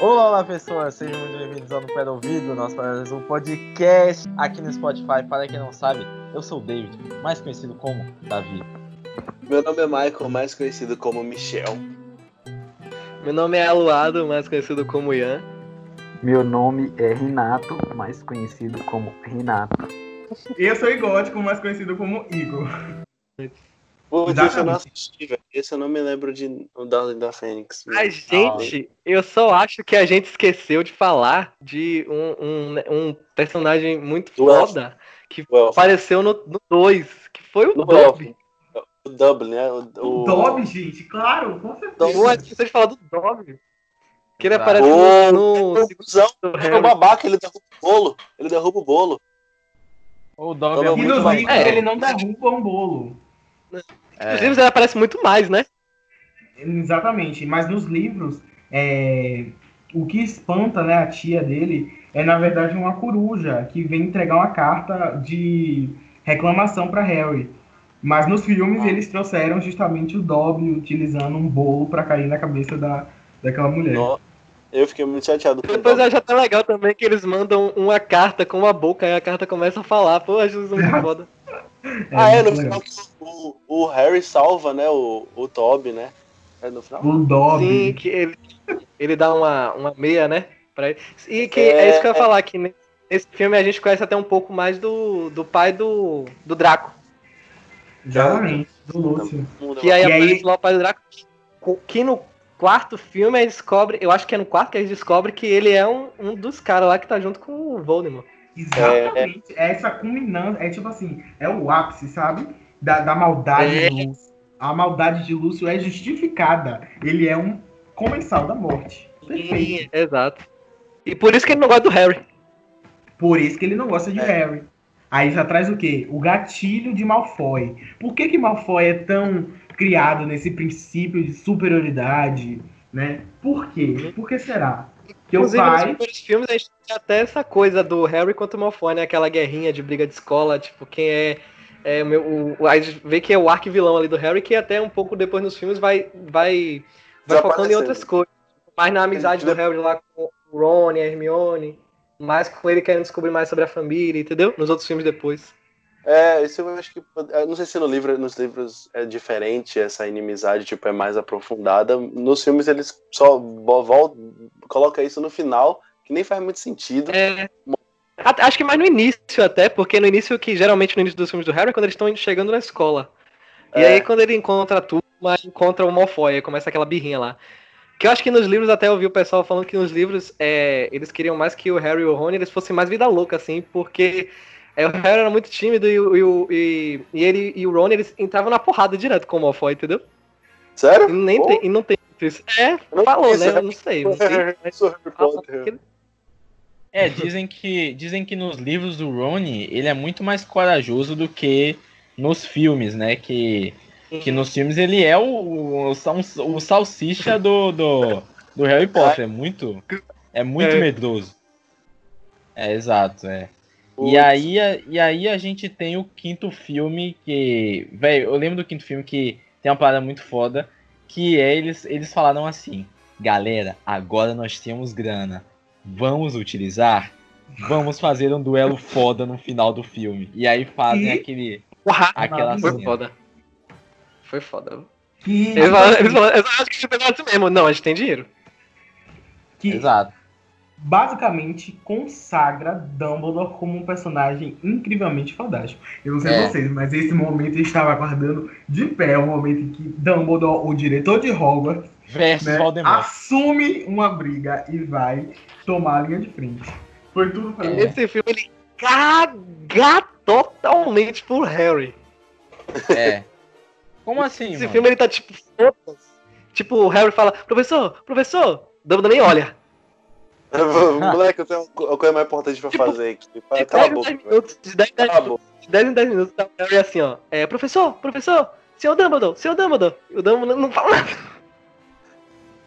Olá, pessoas, sejam muito bem-vindos ao No Pé do Ouvido, nosso mais um podcast aqui no Spotify. Para quem não sabe, eu sou o David, mais conhecido como Davi. Meu nome é Michael, mais conhecido como Michel. Meu nome é Aluado, mais conhecido como Ian. Meu nome é Renato, mais conhecido como Renato. Eu sou Igótico, mais conhecido como Igor. Putz, esse eu não assisti, velho. Esse eu não me lembro de o Darling da Fênix. A gente, eu só acho que a gente esqueceu de falar de um, um, um personagem muito Do Elf. foda que O Elf. apareceu no 2, que foi o Dobby. O Dublin, né? O, O o... Dobby, gente, claro, com certeza. Pô, esqueci de falar do Dobby. Que ele aparece Ô, no, no segundo é o Harry. babaca, ele derruba o bolo. Ele derruba o bolo. O Dobby é E muito nos livros É. ele não derruba um bolo. É. Nos livros ele aparece muito mais, né? Exatamente, mas nos livros, é, o que espanta né, a tia dele é, na verdade, uma coruja que vem entregar uma carta de reclamação para Harry. Mas nos filmes Ah. eles trouxeram justamente o Dobby utilizando um bolo para cair na cabeça da, daquela mulher. No- Eu fiquei muito chateado Depois eu acho até legal também que eles mandam uma carta com uma boca e a carta começa a falar. Pô, acho isso muito foda. Ah, é, no muito final que o, o Harry salva, né? O, o Toby, né? É no final? legal. O Dobby. Sim, que ele, ele dá uma, uma meia, né? Pra ele. E que É. é, isso que eu ia falar, que ne- nesse filme a gente conhece até um pouco mais do, do pai do, do Draco. Exatamente, do Lúcio. Que aí E aparece aí- lá o pai do Draco. co- Que no quarto filme a gente descobre, eu acho que é no quarto que a gente descobre que ele é um, um dos caras lá que tá junto com o Voldemort. Exatamente. É, essa culminância. É tipo assim, é o ápice, sabe? Da, da maldade É. de Lúcio. A maldade de Lúcio é justificada. Ele é um comensal da morte. Perfeito. Exato. E por isso que ele não gosta do Harry. Por isso que ele não gosta de É. Harry. Aí já traz o quê? O gatilho de Malfoy. Por que que Malfoy é tão criado nesse princípio de superioridade, né? Por quê? Por que será? Que o Inclusive, nos pai... primeiros filmes a gente tem até essa coisa do Harry contra o Malfoy, né? Aquela guerrinha de briga de escola, tipo, quem é. é o meu, o, a gente vê que é o arquivilão ali do Harry, que até um pouco depois nos filmes vai, vai, vai focando em outras coisas. Mais na amizade do Harry lá com o Ron e a Hermione. Mais com ele querendo descobrir mais sobre a família, entendeu? Nos outros filmes depois. É, isso eu acho que. eu Não sei se no livro, nos livros é diferente, essa inimizade, tipo, é mais aprofundada. Nos filmes eles só bo- vol- colocam isso no final, que nem faz muito sentido. É. Acho que mais no início até, porque no início, que geralmente no início dos filmes do Harry, é quando eles estão chegando na escola. E É. aí quando ele encontra a turma, encontra o Malfoy, começa aquela birrinha lá. Que eu acho que nos livros, até eu vi o pessoal falando que nos livros, é, eles queriam mais que o Harry e o Rony eles fossem mais vida louca, assim, porque é, o Harry era muito tímido e, o- e, o- e- e ele e o Ron, eles entravam na porrada direto com o Malfoy, entendeu? Sério? E, nem tem, e não tem isso. É, não falou, né? Eu não sei. Não sei mas É, dizem que, dizem que nos livros do Rony ele é muito mais corajoso do que nos filmes, né? Que, que nos filmes ele é o, o, sal- o salsicha do, do, do Harry Potter. É muito, é muito É. medroso. É, exato, é. E aí, a- e aí a gente tem o quinto filme que. Velho, eu lembro do quinto filme que tem uma parada muito foda. Que é eles, eles falaram assim: Galera, agora nós temos grana. Vamos utilizar? Vamos fazer um duelo foda no final do filme. E aí fazem E- aquele. Aquela foi cena. foda. Foi foda. Que, Eles falaram, eles falaram, eu acho que pensaram assim mesmo. Não, a gente tem dinheiro. que Exato. Basicamente consagra Dumbledore como um personagem incrivelmente fantástico. Eu não sei É. vocês, mas esse momento eu estava aguardando de pé, o momento em que Dumbledore, o diretor de Hogwarts, Versus né, Voldemort. assume uma briga e vai tomar a linha de frente. Foi tudo pra mim. Esse filme ele caga totalmente pro Harry. É. Como assim, Esse mano? filme ele tá tipo. Tipo, o Harry fala, professor, professor, Dumbledore nem olha. Moleque, eu tenho uma coisa mais importante pra Tipo, fazer aqui. De Cala a 10 em boca, 10 velho. minutos, de 10 em 10 Cala a minutos, boca. de 10 em 10 minutos, tá o Harry assim, ó. É, professor, professor, seu Dumbledore, seu Dumbledore. E o Dumbledore não fala nada.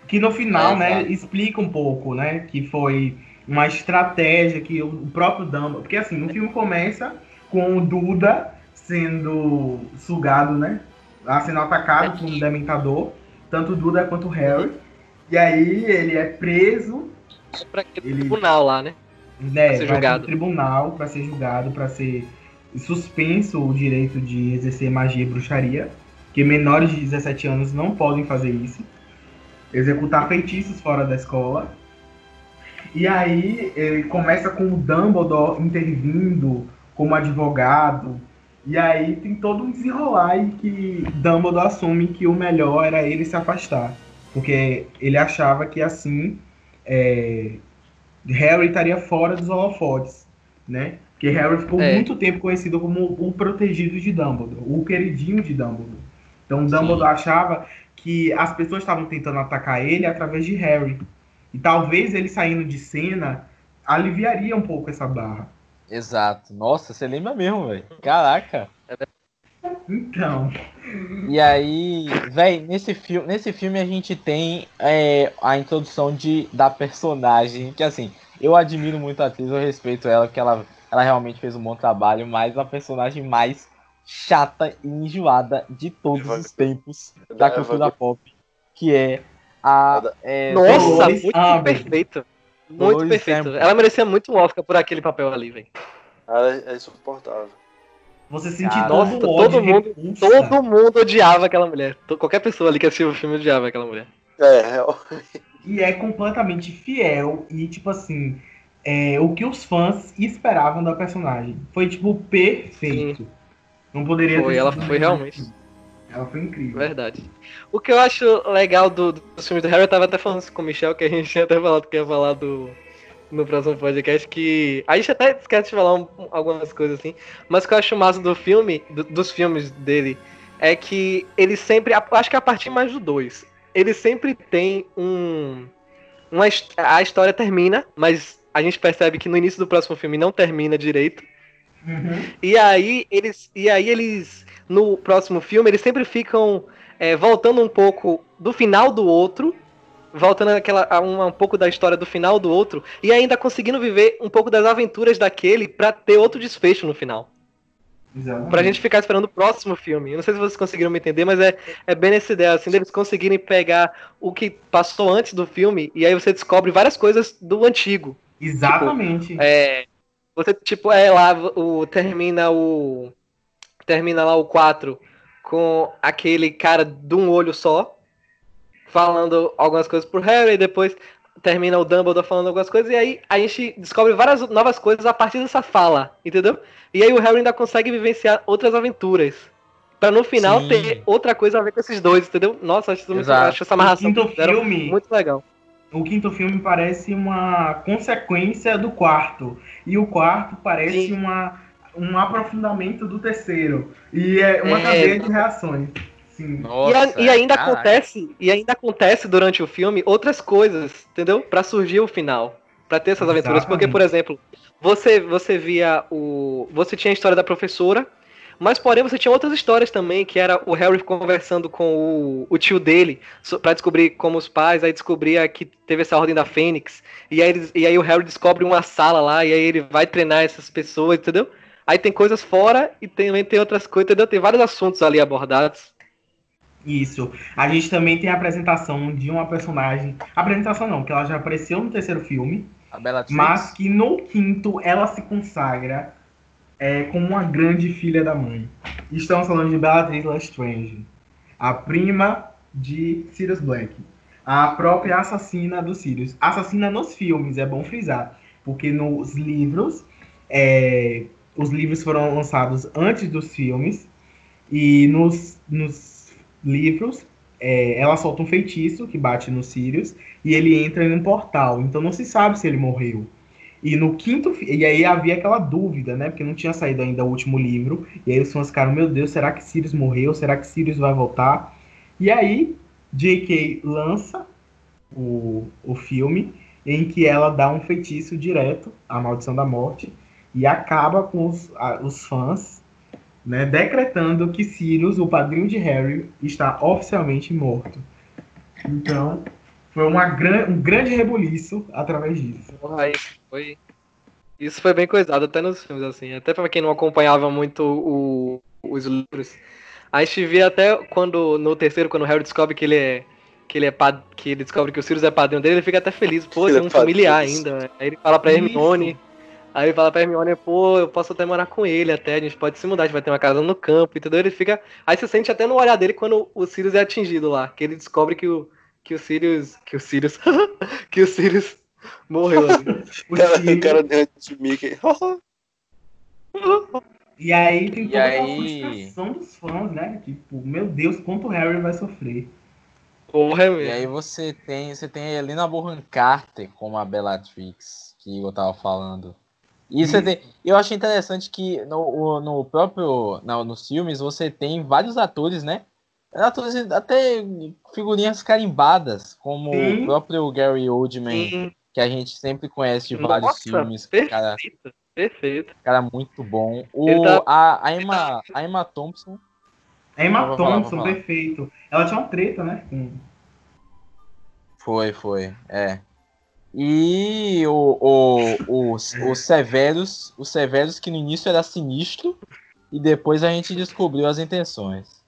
Que no final, É, né, explica um pouco, né, que foi uma estratégia que o próprio Dumbledore. Porque assim, o filme começa com o Duda sendo sugado, né? Sendo atacado por um dementador, tanto o Duda quanto o Harry. E aí ele é preso, Aquele Ele- tribunal lá, né? né? Pra ser julgado. tribunal para ser julgado, para ser suspenso o direito de exercer magia e bruxaria, que menores de 17 anos não podem fazer isso. Executar feitiços fora da escola. E aí ele começa com o Dumbledore intervindo como advogado. E aí tem todo um desenrolar em que Dumbledore assume que o melhor era ele se afastar. Porque ele achava que assim é, Harry estaria fora dos holofotes, né? Porque Harry ficou É. muito tempo conhecido como o protegido de Dumbledore, o queridinho de Dumbledore. Então Dumbledore achava que as pessoas estavam tentando atacar ele através de Harry. E talvez ele saindo de cena aliviaria um pouco essa barra. Exato. Nossa, você lembra mesmo, velho. Caraca. Então, E aí, véi, nesse filme, nesse filme a gente tem é, a introdução de, da personagem, que assim, eu admiro muito a atriz, eu respeito ela, porque ela, ela realmente fez um bom trabalho, mas a personagem mais chata e enjoada de todos os tempos Da cultura pop, que é a. é, Nossa, Dolores muito Umbridge. perfeito. Muito Dolores perfeito. Ela merecia muito um Oscar por aquele papel ali, velho. Ela é insuportável. Você sentir Cara, todo nossa, todo mundo- repulsa. Todo mundo odiava aquela mulher. Qualquer pessoa ali que assistiu o filme odiava aquela mulher. É, real. E é completamente fiel e, tipo assim, é, o que os fãs esperavam da personagem. Foi, tipo, perfeito. Não poderia Foi, ter ela foi realmente. Ela foi incrível. Verdade. O que eu acho legal do, dos filmes do Harry, eu tava até falando isso com o Michel, que a gente tinha até falado que ia falar do, no próximo podcast, que a gente até esquece de falar um- algumas coisas assim, mas o que eu acho massa do filme, do- dos filmes dele, é que ele sempre, acho que a partir mais do 2, ele sempre tem um, uma, a história termina, mas a gente percebe que no início do próximo filme não termina direito, Uhum. e aí eles. E aí eles. No próximo filme, eles sempre ficam é, voltando um pouco do final do outro. Voltando aquela, a um, um pouco da história do final do outro. E ainda conseguindo viver um pouco das aventuras daquele pra ter outro desfecho no final. Exatamente. Pra gente ficar esperando o próximo filme. Eu não sei se vocês conseguiram me entender, mas é, é bem nessa ideia, assim, deles conseguirem pegar o que passou antes do filme. E aí você descobre várias coisas do antigo. Exatamente. É, você, tipo, é lá, o, termina o. Termina lá o 4 com aquele cara de um olho só, falando algumas coisas pro Harry, e depois termina o Dumbledore falando algumas coisas, e aí a gente descobre várias novas coisas a partir dessa fala, entendeu? E aí o Harry ainda consegue vivenciar outras aventuras. Pra no final Sim. ter outra coisa a ver com esses dois, entendeu? Nossa, acho, isso muito, acho essa amarração O quinto que fizeram filme- muito legal. O quinto filme parece uma consequência do quarto. E o quarto parece Sim. uma, um aprofundamento do terceiro. E é uma É. cadeia de reações. Sim. E, a- e ainda caraca. acontece, e ainda acontece durante o filme outras coisas, entendeu? Pra surgir o final, Pra ter essas aventuras, porque por exemplo, você você via o, você tinha a história da professora, mas porém você tinha outras histórias também, que era o Harry conversando com o, o tio dele so- pra descobrir como os pais, aí descobria que teve essa ordem da Fênix, e aí, eles- e aí o Harry descobre uma sala lá, e aí ele vai treinar essas pessoas, entendeu? Aí tem coisas fora e também tem outras coisas, entendeu? Tem vários assuntos ali abordados. Isso. A gente também tem a apresentação de uma personagem. Apresentação não, que ela já apareceu no terceiro filme, A Bellatrix. mas que no quinto ela se consagra é, como uma grande filha da mãe. Estamos falando de Bellatrix Lestrange, a prima de Sirius Black, a própria assassina do Sirius. Assassina nos filmes, é bom frisar, porque nos livros, é, os livros foram lançados antes dos filmes e nos, nos livros é, ela solta um feitiço que bate no Sirius e ele entra em um portal. Então não se sabe se ele morreu. E no quinto e aí havia aquela dúvida, né? Porque não tinha saído ainda o último livro. E aí os fãs ficaram, meu Deus, será que Sirius morreu? Será que Sirius vai voltar? E aí J.K. lança o, o filme em que ela dá um feitiço direto, a maldição da morte, e acaba com os, a- os fãs né, decretando que Sirius, o padrinho de Harry, está oficialmente morto. Então, foi uma gran, um grande rebuliço através disso. Porra, aí Foi. Isso foi bem coisado, até nos filmes, assim. Até pra quem não acompanhava muito o, os livros. A gente via até quando, no terceiro, quando o Harry descobre que ele é. Que ele é pad... que ele descobre que o Sirius é padrinho dele, ele fica até feliz. Pô, Ele é um familiar ainda. né? Aí ele fala pra Isso. Hermione. Aí ele fala pra Hermione, pô, eu posso até morar com ele até, a gente pode se mudar, a gente vai ter uma casa no campo, entendeu? Ele fica. Aí você sente até no olhar dele quando o Sirius é atingido lá, que ele descobre que o. Que o Sirius. Que o Sirius. que o Sirius morreu ali. O Cara, Sirius- cara deu de Mickey. E aí tem E toda aquela aí- frustração dos fãs, né? Tipo, meu Deus, quanto o Harry vai sofrer. Porra, é E aí você tem, você tem a Helena Bonham Carter como a Bellatrix, que eu tava falando. E você tem, eu acho interessante que no, no próprio, não, nos filmes você tem vários atores, né? Atores até figurinhas carimbadas, como Sim. o próprio Gary Oldman, Sim, que a gente sempre conhece de Nossa, vários filmes, cara, perfeito, perfeito. cara muito bom. O, tá- a, a, Emma, a Emma Thompson, A Emma Thompson, falar. perfeito. Ela tinha uma treta, né? Foi, foi, é. E o, o, o, o Severus, o Severus que no início era sinistro e depois a gente descobriu as intenções.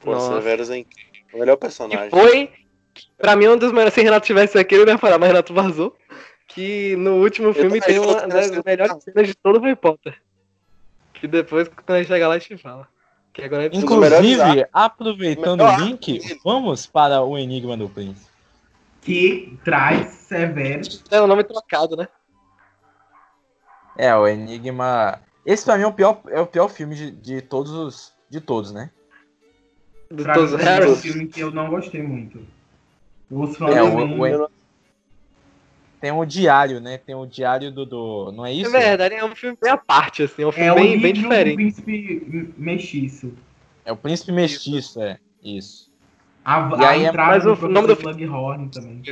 Pô, Nossa. Severus é incrível. O melhor personagem. foi, pra mim, um dos melhores. Se Renato tivesse aqui, eu não ia falar, mas Renato vazou. Que no último filme tem uma das melhores cenas de todo o Harry Potter. Que depois, quando a gente chegar lá, a gente fala. Que agora é Inclusive, aproveitando Melhor o link, vamos para o Enigma do Príncipe. Que traz Severus. é o nome trocado, né? É, o Enigma. Esse pra mim é o pior, é o pior filme de, de todos os. De todos, né? Do Pra todos mim, é um filme que eu não gostei muito. Os É, o- não- o- Tem o diário, né? Tem o diário do. do não é É isso? verdade, é um filme bem à parte, assim. É um filme É o bem, bem livro do diferente. príncipe mestiço. É o Príncipe Mestiço, é. Isso. A, E a aí é entrada mais do o nome do Slughorn também.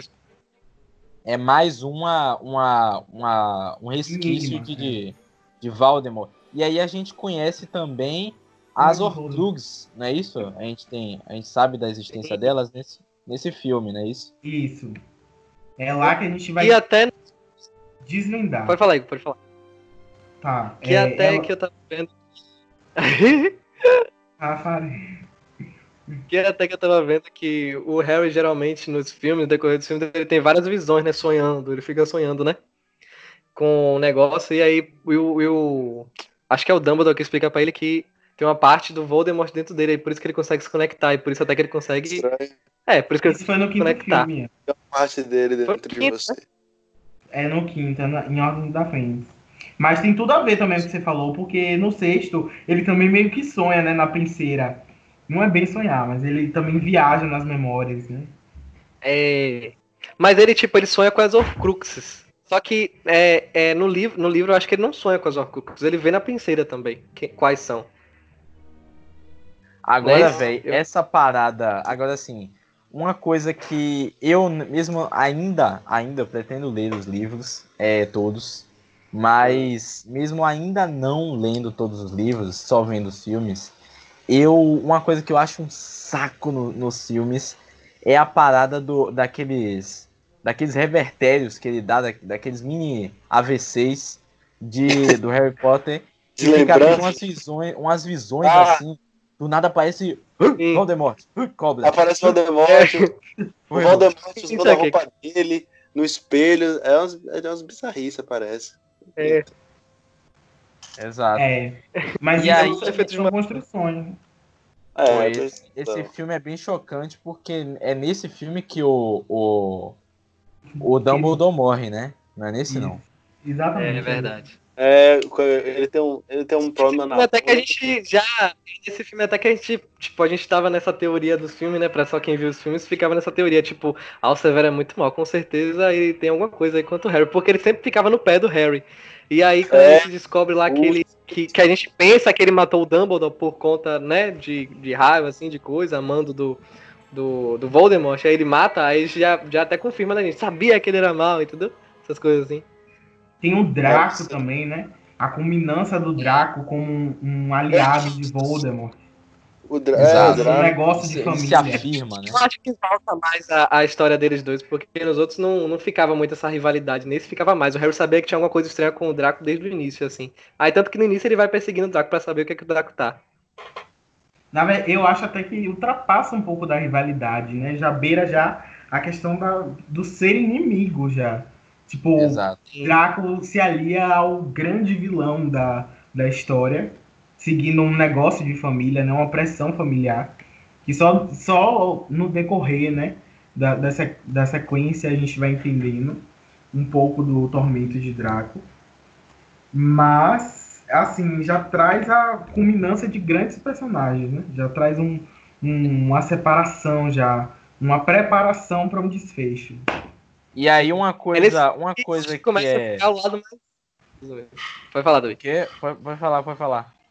É mais uma, uma, uma um resquício Enigma, de, é. de, de Valdemort. E aí a gente conhece também as Horcruxes, não é isso? A gente tem, a gente sabe da existência delas nesse, nesse filme, não é isso? Isso. É lá que a gente vai E até. desvendar. Pode falar, Igor, pode falar. Tá. Que é, até ela- que eu tava vendo. Ah, falei. Que até que eu tava vendo que o Harry geralmente nos filmes, no decorrer dos filmes, ele tem várias visões, né? Sonhando, ele fica sonhando, né? Com o negócio, e aí o, o- acho que é o Dumbledore que explica pra ele que tem uma parte do Voldemort dentro dele, e por isso que ele consegue se conectar, e por isso até que ele consegue. Estranho. É, por isso que ele Isso foi no quinto conectar. filme. parte dele dentro de você. É no quinto, é na- em Ordem da Fênix. Mas tem tudo a ver também com o que você falou, porque no sexto ele também meio que sonha, né, na penseira. Não é bem sonhar, mas ele também viaja nas memórias, né? É. Mas ele, tipo, ele sonha com as Horcruxes. Só que é, é, no, livro, no livro eu acho que ele não sonha com as Horcruxes, ele vê na penseira também. que- quais são. Agora, velho, eu- essa parada. Agora, assim, uma coisa que eu mesmo ainda, ainda pretendo ler os livros, é, todos. Mas, mesmo ainda não lendo todos os livros, só vendo os filmes, eu. Uma coisa que eu acho um saco no- nos filmes é a parada do, daqueles. Daqueles revertérios que ele dá, da- daqueles mini AVCs de, do Harry Potter. De lembrança. umas visões, umas visões Ah. assim. Do nada aparece Sim. Voldemort, cobra. Aparece o Voldemort, o Foi, Voldemort usando a aqui. roupa dele, no espelho. É umas, é umas bizarrices, parece. É, Exato. É. Mas E isso aí- são- Efeitos de uma- construções. né? É, esse, esse filme é bem chocante porque é nesse filme que o, o, o Dumbledore morre, né? Não é nesse não. Exatamente. é verdade. é, ele tem um, ele tem um problema na. até que a gente já. Nesse filme, até que a gente. Tipo, a gente tava nessa teoria dos filmes, né? Pra só quem viu os filmes, ficava nessa teoria, tipo, ah, o Severo é muito mal, com certeza ele tem alguma coisa aí quanto o Harry, porque ele sempre ficava no pé do Harry. E aí, quando É. a gente descobre lá que ele. Que, que a gente pensa que ele matou o Dumbledore por conta, né, de, de raiva, assim, de coisa, amando do, do, do Voldemort, aí ele mata, aí já, já até confirma, né, a gente sabia que ele era mal, entendeu? Essas coisas assim. Tem o Draco É, também, né? A culminância do Draco como um, um aliado de Voldemort. O Dra Exato. é, o negócio de família. se afirma, né? Eu acho que falta mais a, a história deles dois, porque nos outros não, não ficava muito essa rivalidade. Nesse ficava mais. O Harry sabia que tinha alguma coisa estranha com o Draco desde o início, assim. Aí tanto que no início ele vai perseguindo o Draco pra saber o que, é que o Draco tá. Na verdade, eu acho até que ultrapassa um pouco da rivalidade, né? Já beira já a questão da, do ser inimigo já. Tipo, Exato. Draco se alia ao grande vilão da, da história, seguindo um negócio de família, né? uma pressão familiar, que só, só no decorrer né? da, se- da sequência a gente vai entendendo um pouco do tormento de Draco. Mas, assim, já traz a culminância de grandes personagens, né? Já traz um, um- uma separação já, uma preparação para um desfecho. E aí uma coisa, uma coisa que começa a é. ficar ao lado mais. Pode falar, David. Que? Pode falar, pode falar.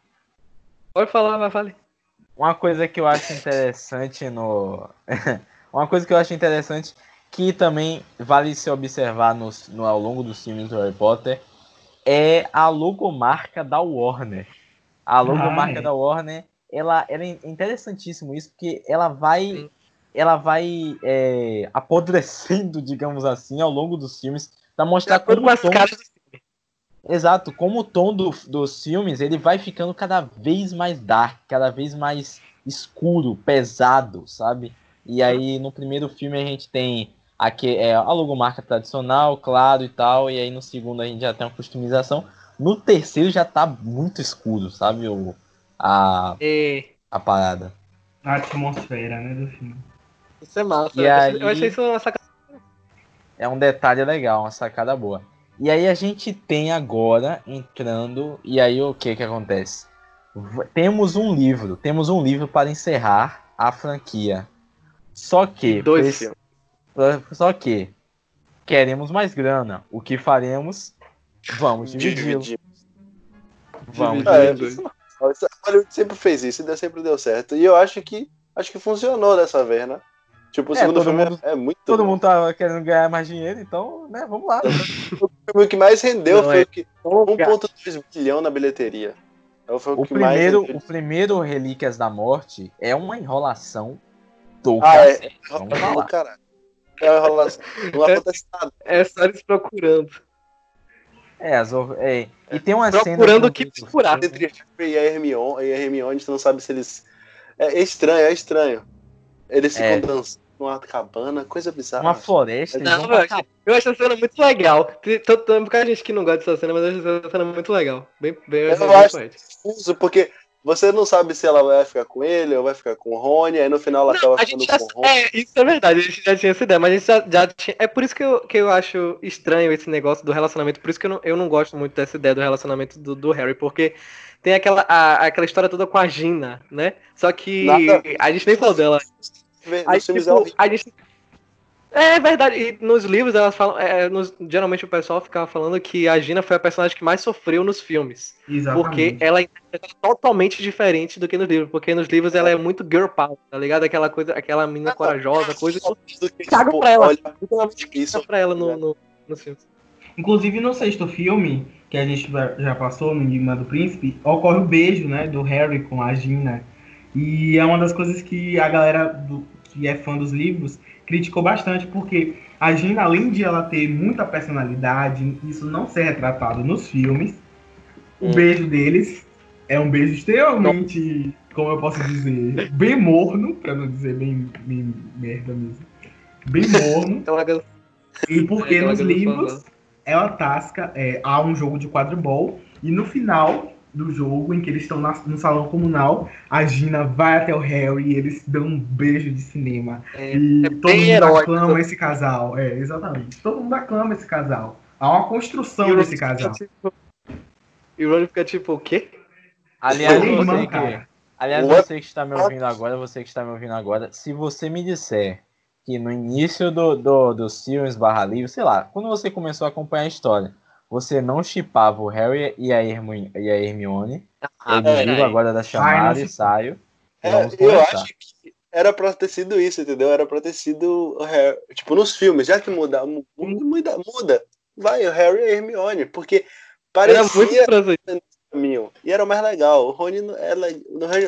Pode falar, vai, fale. Uma coisa que eu acho interessante no. uma coisa que eu acho interessante que também vale se observar nos- no, ao longo dos filmes do Harry Potter é a logomarca da Warner. A logomarca é. da Warner, ela, ela é interessantíssimo isso, porque ela vai. Sim. Ela vai é, apodrecendo, digamos assim, ao longo dos filmes, pra De mostrar como com as caras. Exato, como o tom do- dos filmes, ele vai ficando cada vez mais dark, cada vez mais escuro, pesado, sabe? E aí no primeiro filme a gente tem aqui, é, a logomarca tradicional, claro e tal, e aí no segundo a gente já tem uma customização. No terceiro já tá muito escuro, sabe? O, a, E... a parada. A atmosfera né, do filme. Isso é massa. E eu, aí- achei, eu achei isso uma sacada. É um detalhe legal, uma sacada boa. E aí a gente tem agora entrando. E aí o que que acontece? Temos um livro, temos um livro para encerrar a franquia. Só que. Dois filmes. Só que. Queremos mais grana. O que faremos? Vamos dividir. Vamos É, dividir. isso- Hollywood sempre fez isso e sempre deu certo. E eu acho que acho que funcionou dessa vez, né? Tipo, o É, segundo todo filme mundo- é, é muito Todo bom. mundo tá querendo ganhar mais dinheiro, então, né? Vamos lá. O que mais rendeu Não, foi é- o que 1.2 bilhão na bilheteria. Então foi o, O que mais primeiro, rendeu. o primeiro Relíquias da Morte é uma enrolação do Ah, é. Vamos falar. Caralho. É uma enrolação. Não acontece nada. É só eles procurando. É, as é, e tem uma Procurando cena o que procurar. Entre Harry e a Hermione, e a Hermione, você não sabe se eles. É, é estranho, é estranho. Eles ficam É. dançando numa cabana, coisa bizarra. uma floresta. Não, vão eu achei, eu achei essa cena muito legal. Tem tem- pouca gente que não gosta dessa cena, mas eu achei essa cena muito legal. Bem, bem, Eu bem acho- confuso, porque você não sabe se ela vai ficar com ele ou vai ficar com o Rony, aí no final ela Não, acaba a ficando já, com o Rony. é, isso é verdade, a gente já tinha essa ideia, mas a gente já, já tinha. É por isso que eu, que eu acho estranho esse negócio do relacionamento, por isso que eu não, eu não gosto muito dessa ideia do relacionamento do, do Harry, porque tem aquela, a- aquela história toda com a Gina, né? Só que Nada. a gente nem falou dela. Aí, é tipo, horrível. a gente. É verdade, e nos livros elas falam. é, nos- geralmente o pessoal ficava falando que a Gina foi a personagem que mais sofreu nos filmes. Exatamente. Porque ela é totalmente diferente do que nos livros. Porque nos livros ela é muito girl power, tá ligado? Aquela coisa, aquela menina corajosa, coisa. Que, Caga tipo, pra ela. olha, Isso. pra ela no, no, nos filmes. Inclusive no sexto filme, que a gente já já passou, no Enigma do Príncipe, ocorre o beijo, né, do Harry com a Gina. E é uma das coisas que a galera do- que é fã dos livros criticou bastante, porque a Gina, além de ela ter muita personalidade, isso não ser retratado nos filmes, o Hum. beijo deles é um beijo extremamente, como eu posso dizer, bem morno, pra não dizer bem, bem merda mesmo. Bem morno. Gan- E porque aquela nos livros ela tasca, é, há um jogo de quadribol e no final do jogo, em que eles estão no salão comunal, a Gina vai até o Harry e eles dão um beijo de cinema. É, e é todo mundo heróico. aclama esse casal. É, exatamente. Todo mundo aclama esse casal. Há uma construção E desse casal. tipo- E o Ron fica tipo, o quê? Aliás, Meu irmão, você que, aliás, você que está me ouvindo agora, você que está me ouvindo agora, se você me disser que no início do, do, dos filmes barra livro, sei lá, quando você começou a acompanhar a história, você não chipava o Harry e a, Hermione, e a Hermione, Ah, eu desligo agora da Ai, chamada não e saio. É, eu acho que era pra ter sido isso, entendeu? Era pra ter sido o Harry. Tipo, nos filmes, já que muda, mu- muda, muda, muda. Vai, o Harry e a Hermione. Porque Era muito parecia estranho. caminho. E era o mais legal. O Rony, não- ela,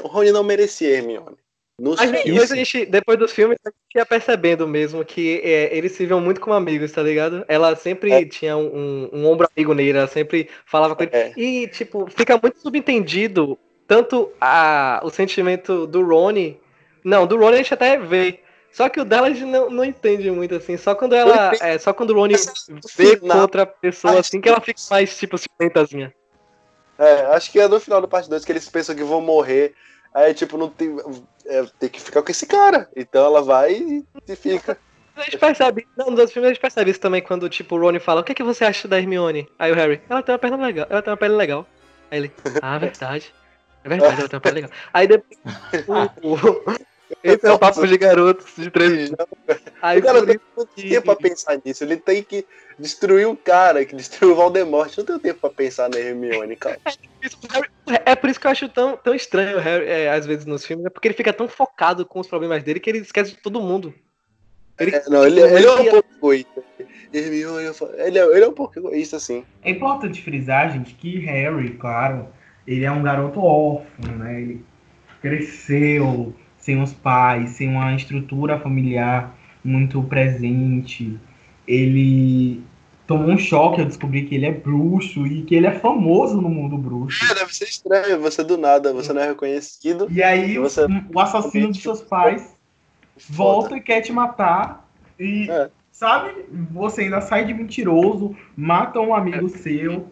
o Rony não merecia Hermione. Nos Mas filmes. depois a gente, depois dos filmes, a gente ia percebendo mesmo que é, eles se viam muito como amigos, tá ligado? Ela sempre É. tinha um, um- um ombro amigo nele, ela sempre falava com ele. É. E, tipo, fica muito subentendido tanto a, o sentimento do Rony. Não, do Rony a gente até vê. Só que o dela a gente não, não entende muito, assim. Só quando ela. É, só quando o Rony vê final, contra a pessoa, assim, que ela fica mais, tipo, ciumentazinha. É, acho que é no final do parte 2 que eles pensam que vão morrer. Aí, tipo, não tem. É, tem que ficar com esse cara. Então ela vai e, e fica. A gente percebe, não, nos outros filmes a gente percebe isso também quando, tipo, o Rony fala, o que, é que você acha da Hermione? Aí o Harry, ela tem uma perna legal, ela tem uma pele legal. Aí ele, ah, verdade. É verdade, ela tem uma pele legal. Aí depois. O, o, esse é o papo de garotos de 13 anos. Aí O cara por não isso tem tempo pra pensar nisso. Ele tem que destruir o cara, que destruiu o Voldemort. Não tem tempo pra pensar na Hermione, cara. É por isso que eu acho tão, tão estranho o Harry, é, às vezes, nos filmes, é porque ele fica tão focado com os problemas dele que ele esquece de todo mundo. Ele, É, não, ele, tipo, ele é um pouco egoísta. Hermione, eu falo- ele é, ele é um pouco egoísta, assim. É importante frisar, gente, que Harry, claro, ele é um garoto órfão, né? Ele cresceu sem os pais, sem uma estrutura familiar muito presente. Ele tomou um choque ao descobrir que ele é bruxo e que ele é famoso no mundo bruxo. É, deve ser estranho. Você do nada, você não é reconhecido. E aí o, Você- o assassino dos seus pais volta e quer te matar. E, É. sabe, você ainda sai de mentiroso, mata um amigo seu.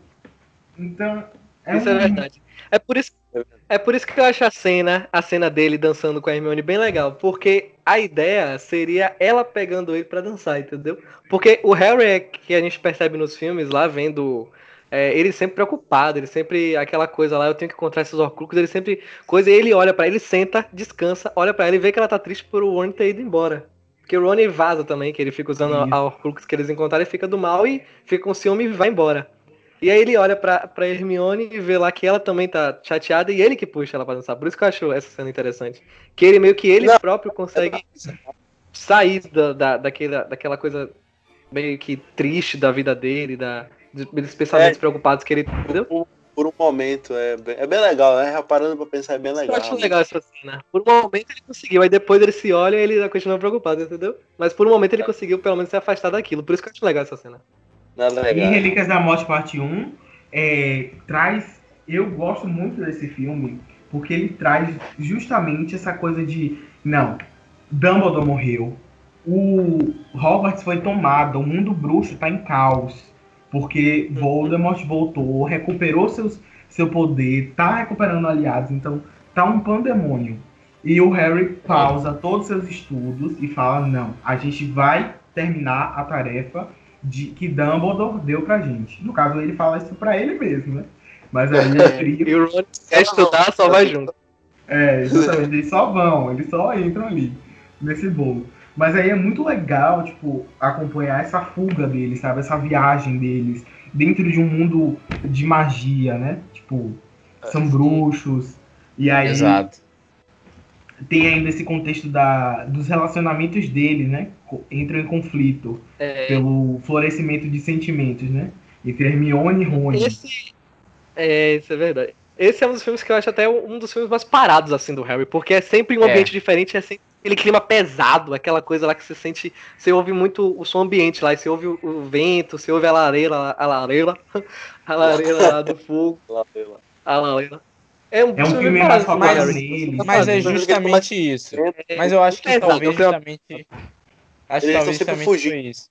Então, é Isso um, é verdade. É por isso, é por isso que eu acho a cena, a cena dele dançando com a Hermione bem legal, porque a ideia seria ela pegando ele pra dançar, entendeu? Porque o Harry é que a gente percebe nos filmes lá vendo é, ele sempre preocupado, ele sempre aquela coisa lá, eu tenho que encontrar esses Horcruxes, ele sempre coisa, ele olha pra ele, senta, descansa, olha pra ela e vê que ela tá triste por o Ron ter ido embora. Porque o Ron vaza também, que ele fica usando Isso. a Horcrux que eles encontraram e fica do mal e fica com ciúme e vai embora. E aí ele olha pra, pra Hermione e vê lá que ela também tá chateada e ele que puxa ela pra dançar. Por isso que eu acho essa cena interessante. Que ele meio que ele Não. próprio consegue sair da, da, daquela, daquela coisa meio que triste da vida dele, da, dos pensamentos É. preocupados que ele tem, entendeu? Por, por um momento, é bem, é bem legal, né? Parando pra pensar, é bem legal. Eu acho legal essa cena. Por um momento ele conseguiu, aí depois ele se olha e ele continua preocupado, entendeu? Mas por um momento ele conseguiu pelo menos se afastar daquilo. Por isso que eu acho legal essa cena. Legal. Relíquias da Morte Parte 1, é, traz. Eu gosto muito desse filme, porque ele traz justamente essa coisa de. Não, Dumbledore morreu. O Hogwarts foi tomado, o mundo bruxo tá em caos. Porque Voldemort voltou, recuperou seus, seu poder, tá recuperando aliados, então tá um pandemônio. E o Harry pausa todos os seus estudos e fala: não, a gente vai terminar a tarefa de, que Dumbledore deu pra gente. No caso, ele fala isso pra ele mesmo, né? Mas aí ele cria- E o Ron quer estudar, só vai junto. é, exatamente, eles só vão, eles só entram ali, nesse bolo. Mas aí é muito legal, tipo, acompanhar essa fuga deles, sabe? Essa viagem deles dentro de um mundo de magia, né? Tipo, são bruxos. E aí Exato. tem ainda esse contexto da, dos relacionamentos deles, né? Entram em conflito É, pelo florescimento de sentimentos, né? Entre Hermione e Rony. Esse. É, isso é verdade. Esse é um dos filmes que eu acho até um dos filmes mais parados, assim, do Harry, porque é sempre em um É. ambiente diferente, é sempre aquele clima pesado, aquela coisa lá que você sente. Você ouve muito o som ambiente lá, e você ouve o, o vento, você ouve a lareira, a lareira, a lareira lá do fogo, a lareira. É um, É um filme mais focado. Mas é justamente isso. É, Mas eu acho que Exato, talvez eu tenho- justamente. Acho que Eles talvez estão sempre justamente fugindo. isso.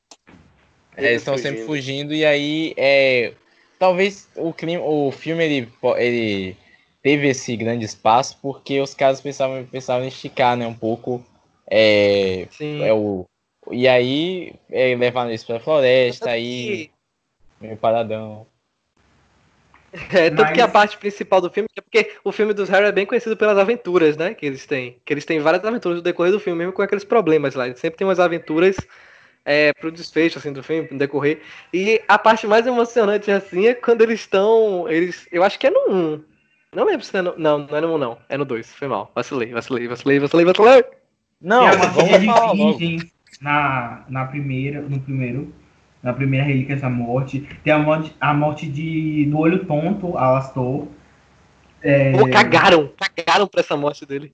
Sempre É, eles estão sempre fugindo. e aí é, talvez o clima, o filme ele, ele teve esse grande espaço porque os caras pensavam, pensavam em esticar, né, um pouco é, Sim. é o e aí é, levar eles pra floresta aí meio paradão. É, tanto Mas- que a parte principal do filme é porque o filme dos Harry é bem conhecido pelas aventuras, né? Que eles têm. Que eles têm várias aventuras no decorrer do filme, mesmo com aqueles problemas lá. Eles sempre tem umas aventuras é, pro desfecho, assim, do filme, no decorrer. E a parte mais emocionante, assim, é quando eles estão. Eles. Eu acho que é no 1. Não lembro se é no. Não, não é no 1, não. É no 2. Foi mal. Vacilei, vacilei, vacilei, vacilei, vacilei. Não, Tem a morte vamos de na, na primeira, no primeiro, na primeira Relíquias da Morte. Tem a morte, a morte de, do Olho Tonto, Alastor, É, Pô, cagaram, cagaram pra essa morte dele.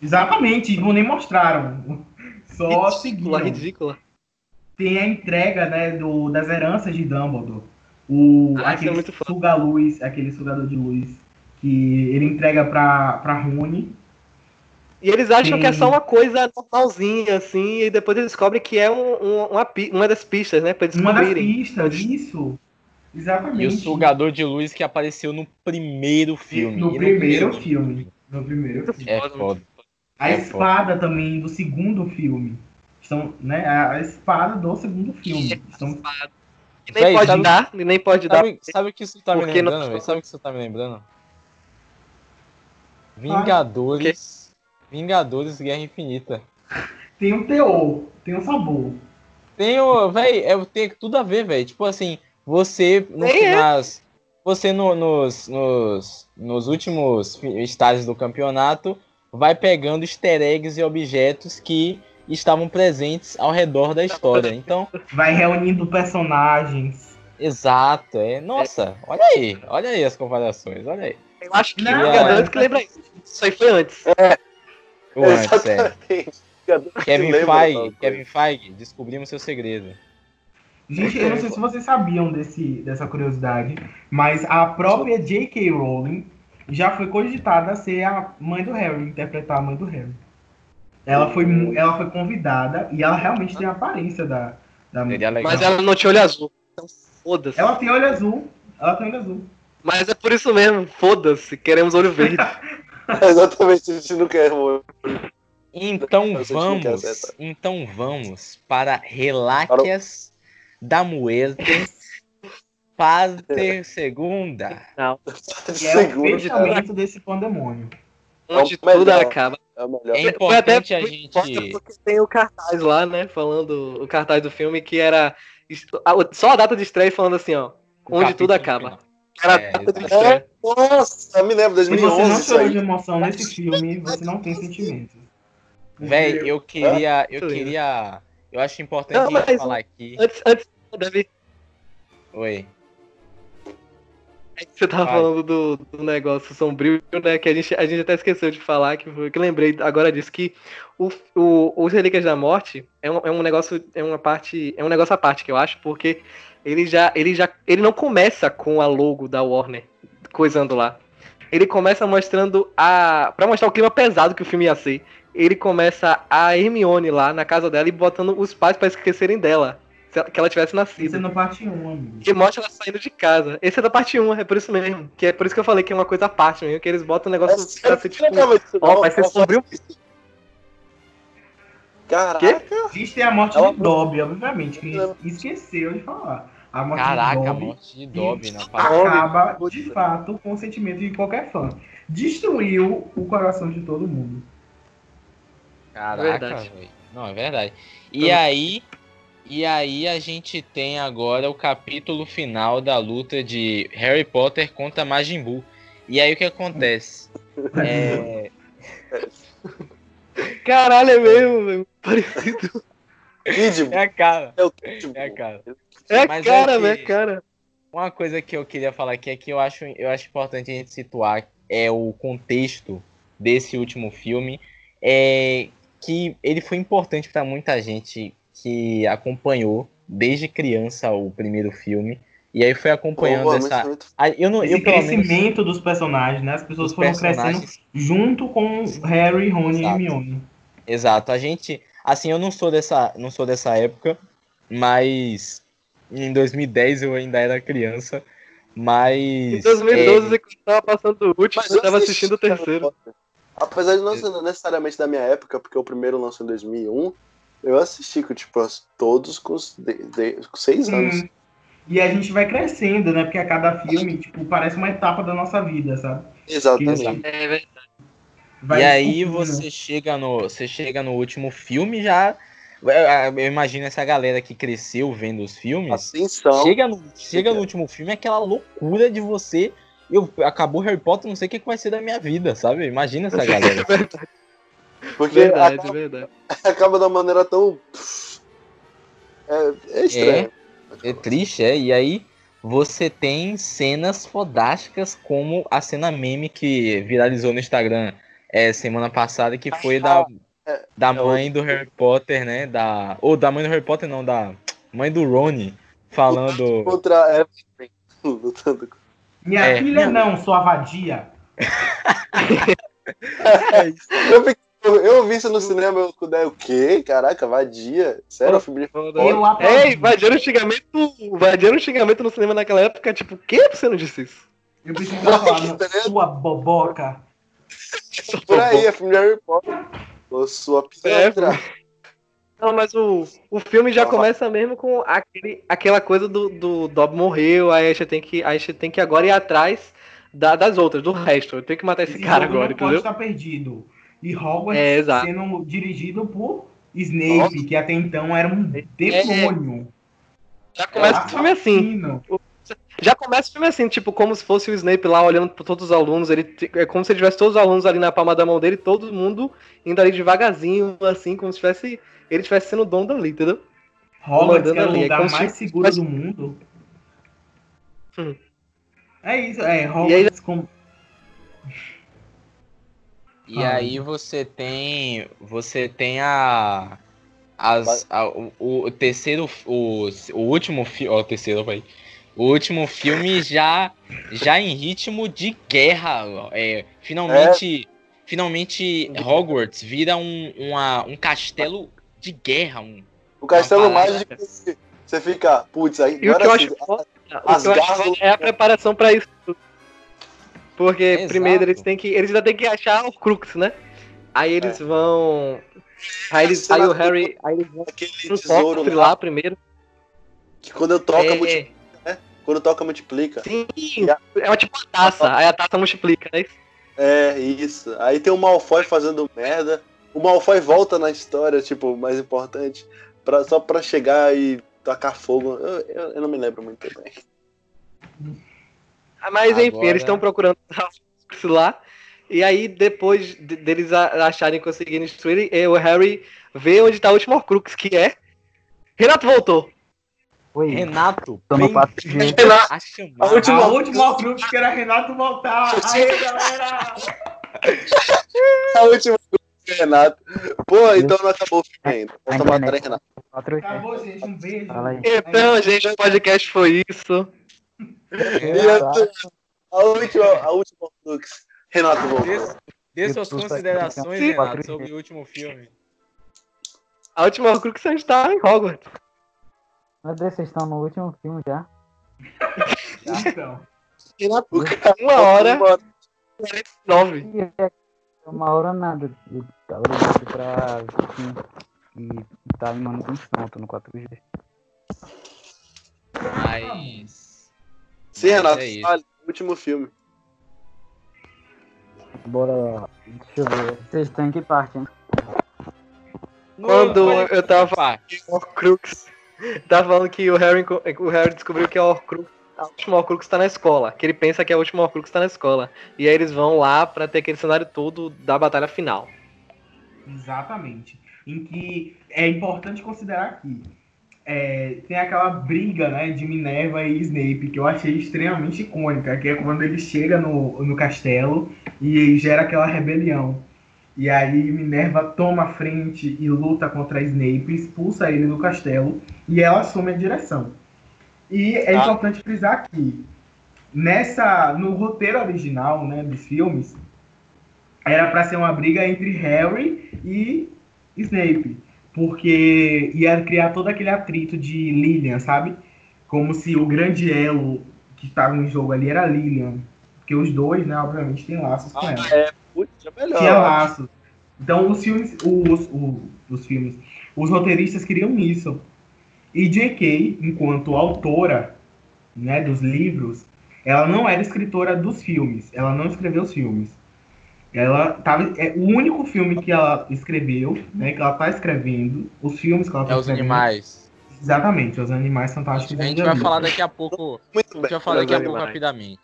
Exatamente, não nem mostraram. Só ridícula, seguiram. ridícula. Tem a entrega, né, do, das heranças de Dumbledore. O, Ah, é aquele foda. suga-luz, aquele sugador de luz, que ele entrega pra, pra Rune. E eles acham Sim. que é só uma coisa normalzinha, assim, e depois eles descobrem que é um- um- uma, uma das pistas, né? Pra Uma das descobrirem. pistas, isso. Exatamente. E o sugador de luz que apareceu no primeiro filme. No E primeiro filme. No primeiro filme. É foda. A é espada também do segundo filme. Estão, né, a espada do segundo filme. Estão, E nem Véi, pode sabe- dar, e nem pode dar. Sabe, sabe o que isso tá me não- lembrando, velho? Sabe o que isso tá me lembrando? Vingadores. Vingadores Guerra Infinita. tem um teor, tem um sabor. Tem o. Véi, é, tem tudo a ver, velho. Tipo assim, você no é. nas, Você no- nos, nos, nos últimos estágios do campeonato vai pegando easter eggs e objetos que estavam presentes ao redor da história. Então, Vai reunindo personagens. exato, é. Nossa, olha aí, olha aí as comparações, olha aí. Eu acho que Não, Vingadores é- que lembra isso. Isso aí foi antes. O é. Vingadores Kevin Feige. Kevin Feige, descobrimos seu segredo. Gente, eu não sei se vocês sabiam desse, dessa curiosidade, mas a própria J.K. Rowling já foi cogitada a ser a mãe do Harry, interpretar a mãe do Harry. Ela foi, mu- ela foi convidada e ela realmente tem a aparência da, da mãe. Mas ela não tinha olho azul. Então foda-se. Ela tem olho azul. Ela tem olho azul. Mas é por isso mesmo, foda-se. Queremos olho verde. Exatamente, a gente não quer. amor. Então vamos, então vamos para Reláquias da Muerte, parte segunda. Que é o fechamento desse pandemônio. Onde É tudo acaba. É. É Foi até importante a gente. importante porque tem o cartaz lá, né? Falando o cartaz do filme que era só a data de estreia falando assim, ó. o Onde tudo acaba. final. Era a É, estreia. Nossa, eu me lembro, Se você 2011 não chorou de emoção nesse filme, você não tem sentimentos. Porque- Véi, eu queria, eu queria, eu acho importante Não, a gente mas- falar aqui. Antes, antes, Davi, Oi. É você tava Vai. falando do, do negócio sombrio, né? Que a gente, a gente até esqueceu de falar, que, que lembrei agora disso, que o, o, os Relíquias da Morte é um, é um negócio, é uma parte, é um negócio à parte que eu acho, porque ele já, ele já, ele não começa com a logo da Warner coisando lá. Ele começa mostrando a, Pra mostrar o clima pesado que o filme ia ser. Ele começa a Hermione lá na casa dela e botando os pais pra esquecerem dela, que ela tivesse nascido. Isso é no parte 1, amigo. Que mostra ela saindo de casa. Esse é da parte 1, é por isso mesmo. Que é por isso que eu falei que é uma coisa à parte mesmo, que eles botam um negócio É pra ser tipo. isso Ó, não, vai ser ó, sombrio. Caraca, Existe a morte Ela- de Dobby, obviamente, que a gente esqueceu de falar. A morte Caraca, de a Dobby morte de Dobby na parte. acaba, de fato, com o sentimento de qualquer fã. Destruiu o coração de todo mundo. Caraca. Não, é verdade. E aí, e aí a gente tem agora o capítulo final da luta de Harry Potter contra Majin Buu. E aí o que acontece? É, Caralho, é mesmo, velho. Parecido. É a cara, é o é a cara. É a cara, é que- né, cara? Uma coisa que eu queria falar aqui é que eu acho, eu acho importante a gente situar é o contexto desse último filme, é que ele foi importante para muita gente que acompanhou desde criança o primeiro filme e aí foi acompanhando Pô, essa. muito- Ah, Eu não, Esse eu pelo menos crescimento dos personagens, né? As pessoas os foram crescendo personagens. junto com Harry, Rony Exato. e Hermione. Exato. A gente, assim, eu não sou dessa, não sou dessa época, mas em 2010 eu ainda era criança, mas Em 2012, você tava passando o último, Mas eu tava assisti assistindo o terceiro. Apesar de não ser necessariamente da minha época, porque o primeiro lançou em 2001, eu assisti com, tipo, todos com, os de, de- com seis anos. Hum. E a gente vai crescendo, né? Porque a cada filme, tipo, parece uma etapa da nossa vida, sabe? Exatamente. É verdade. Vai e aí você chega no, você chega no último filme já, eu eu imagino essa galera que cresceu vendo os filmes, Ascensão. chega no, chega no último filme é aquela loucura de você eu acabou Harry Potter, não sei o que que vai ser da minha vida, sabe? Imagina essa galera. Porque Verdade, acaba, verdade. acaba da maneira tão. É, é estranho. É triste, é. E aí você tem cenas fodásticas como a cena meme que viralizou no Instagram é, semana passada, que foi da, é, da é mãe do Harry Potter, né? Da, ou da mãe do Harry Potter, não, da mãe do Rony, falando. Contra Evelyn, lutando com- Minha É. filha não, sua vadia. Eu, fiquei- eu- eu vi isso no cinema, eu o quê? Caraca, vadia. Sério, filme de aplaudi. Ei, invadiram o xingamento, invadiram o xingamento no cinema naquela época, tipo, o que você não disse isso? Eu preciso falar, sua boboca. Por aí, é filme de Harry Potter. Ô, sua pilantra. Não, mas o, o filme já começa mesmo com aquele, aquela coisa do, do Dob morreu, aí a gente tem que, a gente tem que agora ir atrás da- das outras, do resto. Eu tenho que matar esse, Esse cara agora, não pode entendeu? estar perdido. E Hogwarts É, sendo dirigido por Snape, que até então era um demônio. Já começa o filme assim. Já começa o filme assim, tipo, como se fosse o Snape lá olhando pra todos os alunos. Ele, é como se ele tivesse todos os alunos ali na palma da mão dele, todo mundo indo ali devagarzinho, assim, como se tivesse. Ele estivesse sendo o dono dali, entendeu? Hogwarts, que é o é lugar se- mais seguro mas- do mundo. Hum. É isso, é, Hogwarts com... E Ah. aí você tem. Você tem a. As, a- o, o terceiro. O, o último filme. Ó, o terceiro, vai. O último filme já. Já em ritmo de guerra. É, finalmente. Finalmente Hogwarts vira um, uma- um castelo de guerra. Um, O Castelo. Mágico, você- fica, putz, aí E o que eu agora acho sim, foda, o que eu as acho garras- é a preparação pra isso. tudo. Porque Exato. primeiro eles têm que. Eles ainda têm que achar o Crux, né? Aí É. eles vão. Aí, eles, aí o Harry. Aí eles vão aquele um tesouro lá, lá primeiro. que quando eu toco, É, multi- quando toca, multiplica. sim, é uma tipo uma taça. Aí a taça multiplica, né? É, isso. Aí tem o Malfoy fazendo merda. O Malfoy volta na história, tipo, mais importante, pra, só pra chegar e tacar fogo. Eu, eu- eu não me lembro muito bem. Mas enfim, Agora- eles estão procurando o Crux lá. E aí, depois de- deles acharem conseguirem destruir, o Harry vê onde tá o último Crux, que é. Renato voltou! Oi, Renato, bem 4G. a chamada. A última- A última Crux que era Renato voltar. Aê, galera! A última do Renato. Pô, então não acabou o filme ainda. A Vamos matar internet. Renato. 4G. Acabou, gente. Um beijo. Então, gente, o podcast foi isso. E a, a última, a última Flux. Renato voltou. Dê, dê suas considerações, aqui, Renato, 4G. sobre o último filme. A última Crux a gente tá em Hogwarts. Meu Deus, vocês estão no último filme já. Então. Uma hora Uma- e nove. E é uma hora nada. Eu tava ligado pra assim, e tá em manutenção, tô no 4G. Mas. Sim, Mas Renato, é fale. Último filme. Bora lá. Deixa eu ver. Vocês estão em que parte, hein? Quando eu tava Pá, Horcrux. Tava falando que o Harry, o Harry descobriu que a Horcrux, a última Horcrux tá na escola. Que ele pensa que a última Horcrux tá na escola. E aí eles vão lá pra ter aquele cenário todo da batalha final. Exatamente. Em que é importante considerar aqui. É, tem aquela briga né, de Minerva e Snape que eu achei extremamente icônica, que é quando ele chega no, no castelo e gera aquela rebelião. E aí Minerva toma a frente e luta contra Snape, expulsa ele do castelo e ela assume a direção. E é Ah. importante frisar aqui, nessa no roteiro original né, dos filmes, era para ser uma briga entre Harry e Snape, porque ia criar todo aquele atrito de Lilian, sabe? Como se o grande elo que estava em jogo ali era Lilian, porque os dois, né, obviamente, têm laços com ela. é, putz, é melhor. Tinha laços. Então os filmes, os, os, os filmes, os roteiristas queriam isso. E J.K., enquanto autora, né, dos livros, ela não era escritora dos filmes. Ela não escreveu os filmes. Ela tava, é o único filme que ela escreveu, né, que ela tá escrevendo, os filmes que ela tá é os escrevendo. animais. Exatamente, os animais fantásticos. A gente da vai vida. falar daqui a pouco. Muito A gente bem. vai falar daqui a pouco rapidamente.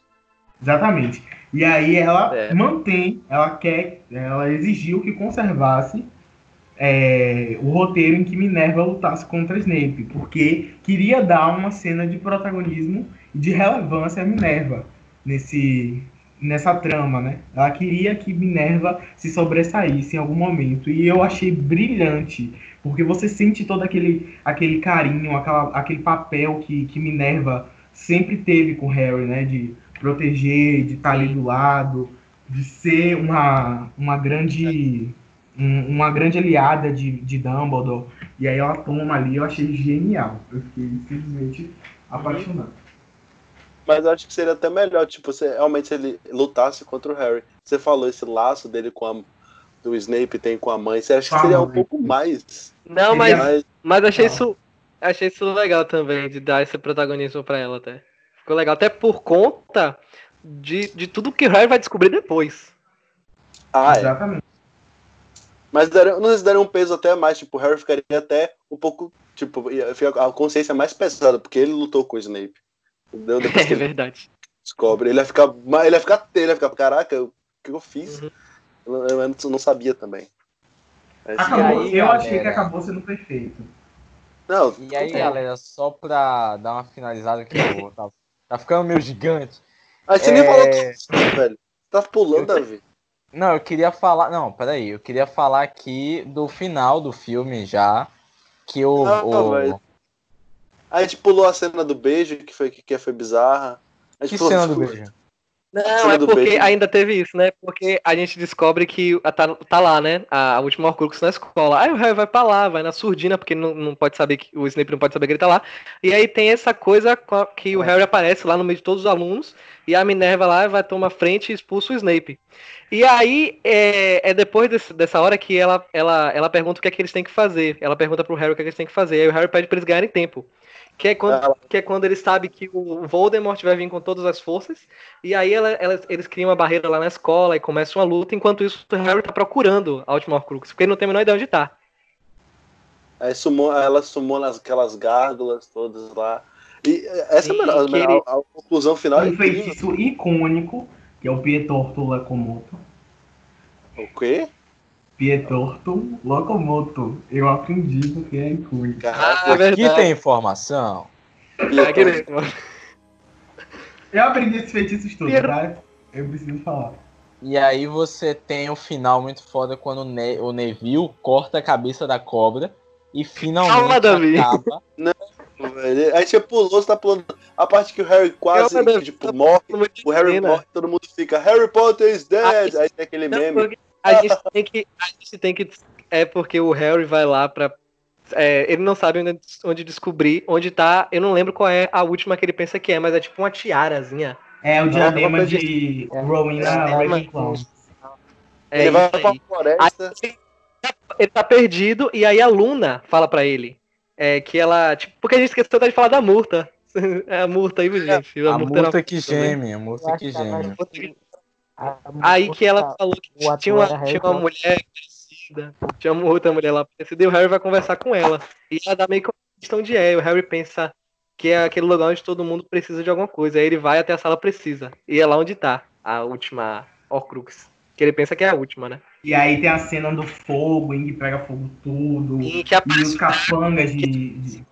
Exatamente. E aí ela É. mantém, ela quer, ela exigiu que conservasse é, o roteiro em que Minerva lutasse contra Snape, porque queria dar uma cena de protagonismo e de relevância a Minerva nesse, nessa trama, né? Ela queria que Minerva se sobressaísse em algum momento, e eu achei brilhante, porque você sente todo aquele, aquele carinho, aquela, aquele papel que, que Minerva sempre teve com Harry, né? De proteger, de estar ali do lado, de ser uma, uma grande um- uma grande aliada de, de Dumbledore. E aí ela toma ali, eu achei genial. Eu fiquei simplesmente apaixonado. Mas eu acho que seria até melhor, tipo, se realmente ele lutasse contra o Harry. Você falou esse laço dele com a. Do Snape tem com a mãe. Você acha que seria um pouco mais. Não, mas, mais mas achei Não. isso. Achei isso legal também, de dar esse protagonismo pra ela até. Ficou legal, até por conta de, de tudo que o Harry vai descobrir depois. ah, é. Exatamente. Mas daria, não sei se daria um peso até mais. Tipo, o Harry ficaria até um pouco. Tipo, a consciência mais pesada, porque ele lutou com o Snape. Entendeu? Depois que É ele verdade. descobre. Ele ia ficar. Ele ia ficar. Ele ia ficar. Caraca, o que eu fiz? Uhum. Eu, não- eu não sabia também. Mas, Acabou, aí, eu achei que galera? acabou sendo perfeito. não, E aí, é. galera, só pra dar uma finalizada que eu tá, tá ficando meio gigante. Aí você É. nem falou tudo, velho. Tá pulando, Davi. Não, eu queria falar. Não, peraí. Eu queria falar aqui do final do filme já. Que o. Não, o- velho. Aí a gente pulou a cena do beijo, que foi, que foi bizarra. A gente Que pulou- cena do beijo? Não, é porque beijo. ainda teve isso, né? Porque a gente descobre que a- tá, tá lá, né? A, a última Horcrux na escola. Aí o Harry vai pra lá, vai na surdina, porque não, não pode saber que o Snape não pode saber que ele tá lá. E aí tem essa coisa que o Harry aparece lá no meio de todos os alunos e a Minerva lá vai tomar frente e expulsa o Snape. E aí é, é depois desse- dessa hora que ela, ela, ela pergunta o que é que eles têm que fazer. Ela pergunta pro Harry o que é que eles têm que fazer. Aí o Harry pede pra eles ganharem tempo. Que é quando, Ela- que é quando ele sabe que o Voldemort vai vir com todas as forças. E aí ela- elas- eles criam uma barreira lá na escola e começa uma luta. Enquanto isso, o Harry tá procurando a última Horcrux. Porque ele não tem a menor ideia onde tá. Aí sumou, ela sumou nas, aquelas gárgulas todas lá. E essa Sim, é a, melhor- a, ele- a conclusão final é Um incrível. feitiço icônico, que é o Pietorto Locomoto. O quê? Pietorto Locomoto. Eu aprendi porque é icônico. Caraca, Aqui tem informação. É aquele- Eu aprendi esses feitiços todos, Pier- tá? Eu preciso falar. E aí você tem o final muito foda quando o, ne o Neville corta a cabeça da cobra e finalmente Calma, Davi. acaba. velho. Aí você pulou, você tá pulando. A parte que o Harry quase Calma, tipo, morre. O Harry morre, todo mundo fica Harry Potter is dead. Ah, Aí tem aquele Não, meme. porque a gente tem que. A gente tem que. É porque o Harry vai lá pra. é, ele não sabe onde, onde descobrir onde tá. Eu não lembro qual é a última que ele pensa que é, mas é tipo uma tiarazinha. É o diadema coisa de É. É, Ravenclaw. É ele vai pra aí. floresta. Aí, ele tá perdido e aí a Luna fala pra ele é, que ela. Tipo, porque a gente esqueceu de falar da Murta. É a Murta aí, gente. A era multa que também. geme, a multa que geme. Aí que ela falou que tinha uma, tinha uma mulher parecida, tinha uma outra mulher lá parecida, e o Harry vai conversar com ela. E ela dá meio que uma questão de é, o Harry pensa que é aquele lugar onde todo mundo precisa de alguma coisa. Aí ele vai até a sala precisa. E é lá onde tá a última Horcrux. Que ele pensa que é a última, né? E aí tem a cena do fogo, em que pega fogo tudo. E que E os capangas de, de, de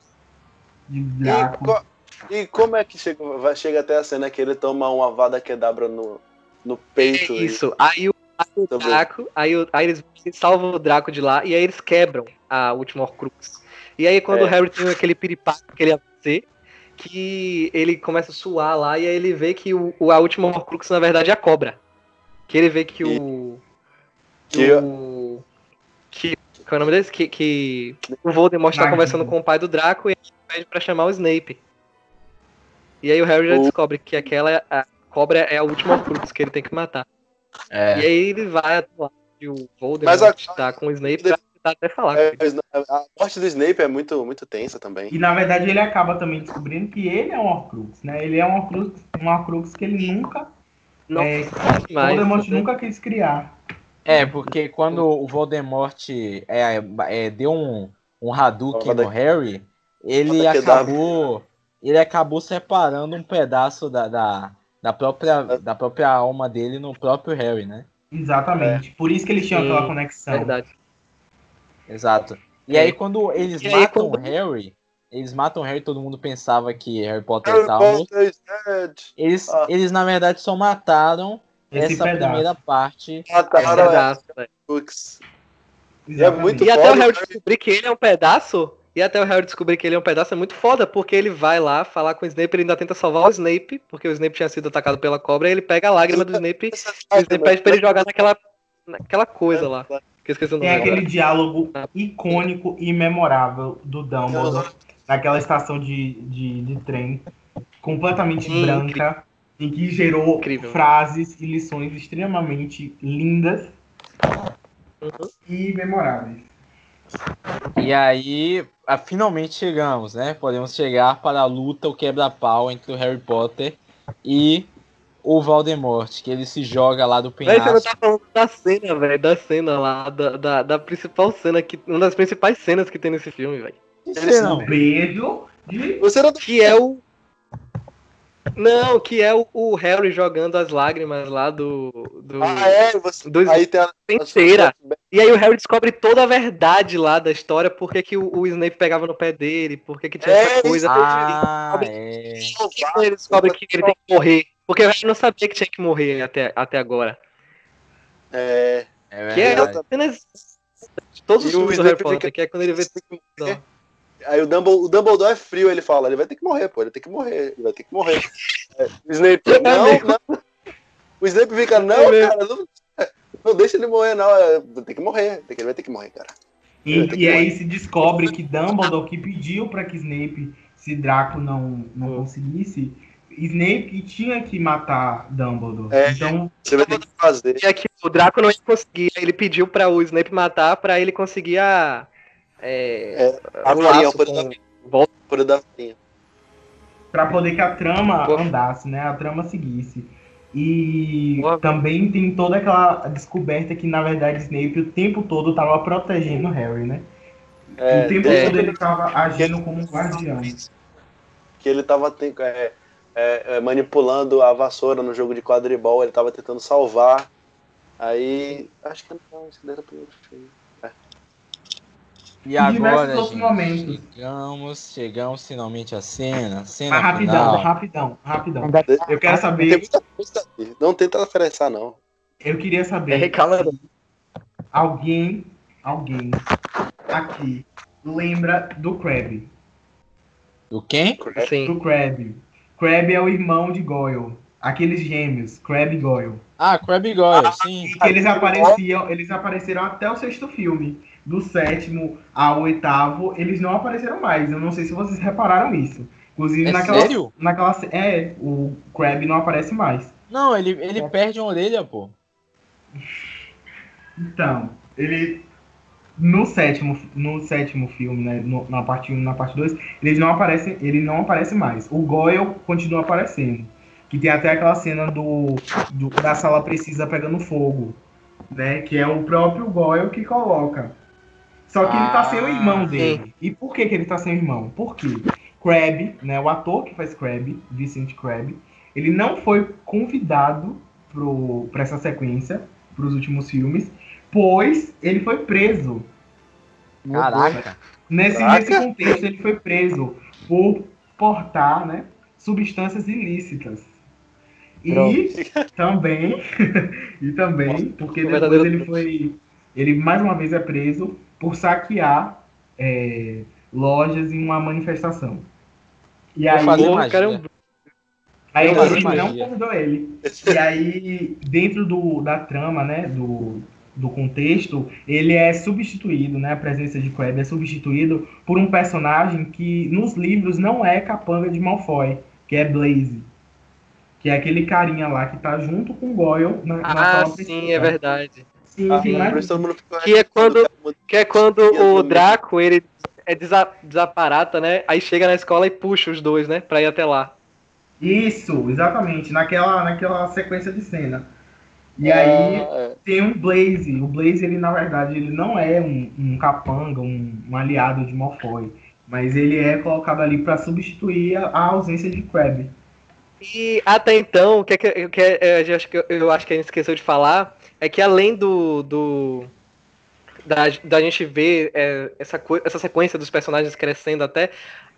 E, co- e como é que chega, vai, chega até a cena que ele toma uma vada quedabra no, no peito? É isso. Aí o, aí o. Draco, aí, o- aí eles salvam o Draco de lá e aí eles quebram a última Horcrux. E aí quando É. o Harry tem aquele piripaque que ele ia fazer, que ele começa a suar lá e aí ele vê que o, a última Horcrux na verdade é a cobra. Que ele vê que o Que- o que qual é o nome desse? Que, que o Voldemort tá Nagini. conversando com o pai do Draco e ele pede pra chamar o Snape. E aí o Harry já O- descobre que aquela a cobra é a última Horcrux que ele tem que matar. E É. aí ele vai lá e o Voldemort a- tá com o Snape pra tentar até falar É, a morte do Snape é muito, muito tensa também. E na verdade ele acaba também descobrindo que ele é um Horcrux, né? Ele é um Horcrux, um Horcrux que ele nunca, Não, é, mas, Voldemort nunca quis criar. É, porque quando o Voldemort é, é, deu um, um Hadouken no Harry, ele acabou. Ele acabou separando um pedaço da, da, da, própria, da própria alma dele no próprio Harry, né? Exatamente. Por isso que eles tinham aquela conexão. verdade. Exato. E É. aí quando eles E aí, matam quando- o Harry, eles matam o Harry, todo mundo pensava que Harry Potter estava morto. Eles, Ah. eles na verdade só mataram Esse essa pedaço. primeira parte. Mataram Pedaço, velho. Books. Exatamente. muito E até o Harry né? descobrir que ele é um pedaço. E até o Harry descobrir que ele é um pedaço é muito foda, porque ele vai lá falar com o Snape, ele ainda tenta salvar o Snape, porque o Snape tinha sido atacado pela cobra, e ele pega a lágrima do Snape e o Snape pede pra ele jogar naquela, naquela coisa lá. Que o nome Tem agora. aquele diálogo icônico e memorável do Dumbledore naquela estação de, de, de trem, completamente Hum, branca, em que gerou Incrível. frases e lições extremamente lindas Uhum. e memoráveis. E aí, ah, finalmente chegamos, né? Podemos chegar para a luta, o quebra-pau entre o Harry Potter e o Voldemort, que ele se joga lá do Véi, você não penhasco. tá falando da cena, velho, da cena lá, da, da, da principal cena, que, uma das principais cenas que tem nesse filme, velho. Que cena, não. Beijo de Você não Que é o. Não, que é o, o Harry jogando as lágrimas lá do. do... Ah, é? Você... Dois- Aí tem a. inteira. E aí o Harry descobre toda a verdade lá da história, por que, o, o Snape pegava no pé dele, por que, tinha É, essa coisa. Ah, Ele é. descobre- ele descobre que ele tem que morrer. Porque o Harry não sabia que tinha que morrer até, até agora. É. É Que é apenas de todos os filmes do Harry Potter, que é quando ele vê. Que morrer. Aí o Dumbledore, o Dumbledore é frio, ele fala, ele vai ter que morrer, pô, ele tem que morrer, ele vai ter que morrer. É, o Snape, não, mesmo. não. O Snape fica, não, É cara, não, não deixa ele morrer, não, é, tem que morrer, tem que- ele vai ter que morrer, cara. E, e aí morrer. se descobre que Dumbledore que pediu para que Snape, se Draco não, não conseguisse, Snape tinha que matar Dumbledore. É. Então, Você vai ter que fazer. Aqui o Draco não ia conseguir. Ele pediu pra o Snape matar pra ele conseguir a. É, A o farinha, o poder com- da- Volta. o poder da farinha. para poder que a trama Pô. andasse, né? A trama seguisse. E Pô. também tem toda aquela descoberta que, na verdade, Snape o tempo todo tava protegendo o Harry, né? É, o tempo é. todo ele tava agindo como um guardião. que ele tava é, é, é, manipulando a vassoura no jogo de quadribol, ele tava tentando salvar. Aí. Acho que não, isso daí era o primeiro filme. E E agora, gente, momentos. chegamos, chegamos finalmente à cena, cena Mas rapidão, final. rapidão, rapidão. Eu quero Tem saber, muita coisa ali. Não tenta referenciar, não. eu queria saber. É. Alguém, alguém aqui lembra do Crabbe. Do quem? Sim. Do Crabbe. Crabbe é o irmão de Goyle. Aqueles gêmeos, Crabbe e Goyle. Ah, Crabbe Goyle, sim. E que eles apareciam, eles apareceram até o sexto filme. Do sétimo ao oitavo, eles não apareceram mais. Eu não sei se vocês repararam isso. Inclusive É naquela. sério? naquela. É, o Crabbe não aparece mais. Não, ele, ele perde uma orelha, pô. Então, ele. No sétimo, no sétimo filme, né, no- na parte 1 na parte 2, eles não aparecem, ele não aparece mais. O Goyle continua aparecendo. Que tem até aquela cena do, do- da sala precisa pegando fogo, né? Que é o próprio Goyle que coloca. Só que ele tá sem o irmão Ah, dele. E por que, que ele tá sem o irmão? Porque Crabbe, né, o ator que faz Crabbe, Vincent Crabbe, ele não foi convidado pro, pra essa sequência, pros últimos filmes, pois ele foi preso. Caraca. Nesse, Caraca. nesse contexto, ele foi preso por portar né, substâncias ilícitas. E também, e também, porque depois ele foi. Ele mais uma vez é preso por saquear é, lojas em uma manifestação. E aí, magia. cara, é um- aí a fazer gente não convidou ele. E aí, dentro do, da trama, né, do, do contexto, ele é substituído, né, a presença de Crabbe é substituído por um personagem que nos livros não é capanga de Malfoy, que é Blaze. Que é aquele carinha lá que tá junto com o Goyle na, na Ah, sala sim, é verdade. Sim, Ah, ficou Que é quando-. Que é quando o Draco, ele é desa- desaparata, né? Aí chega na escola e puxa os dois, né? Pra ir até lá. Isso, exatamente, naquela, naquela sequência de cena. E Ah, aí é. tem um Blaze. O Blaze, ele na verdade, ele não é um, um capanga, um, um aliado de Malfoy. Mas ele é colocado ali para substituir a, a ausência de Crabbe. E até então, o que, é que, que é- eu, acho que, eu acho que a gente esqueceu de falar é que além do, do, da, da gente ver é, essa, essa sequência dos personagens crescendo até.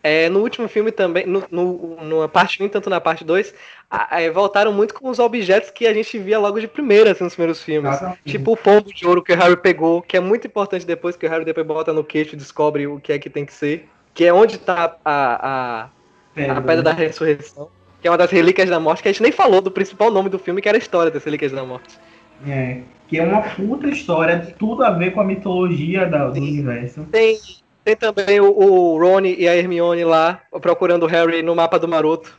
É, no último filme também, no, no, na parte 1 tanto na parte 2, a- é, voltaram muito com os objetos que a gente via logo de primeira assim, nos primeiros filmes. Tipo o pombo de ouro que o Harry pegou, que é muito importante depois que o Harry depois bota no queixo e descobre o que é que tem que ser. Que é onde tá a, a, a Pedra da Ressurreição, que é uma das relíquias da morte, que a gente nem falou do principal nome do filme, que era a história das relíquias da morte. É, que é uma puta história, tudo a ver com a mitologia da- do universo. Tem, tem também o, o Rony e a Hermione lá, procurando o Harry no mapa do maroto.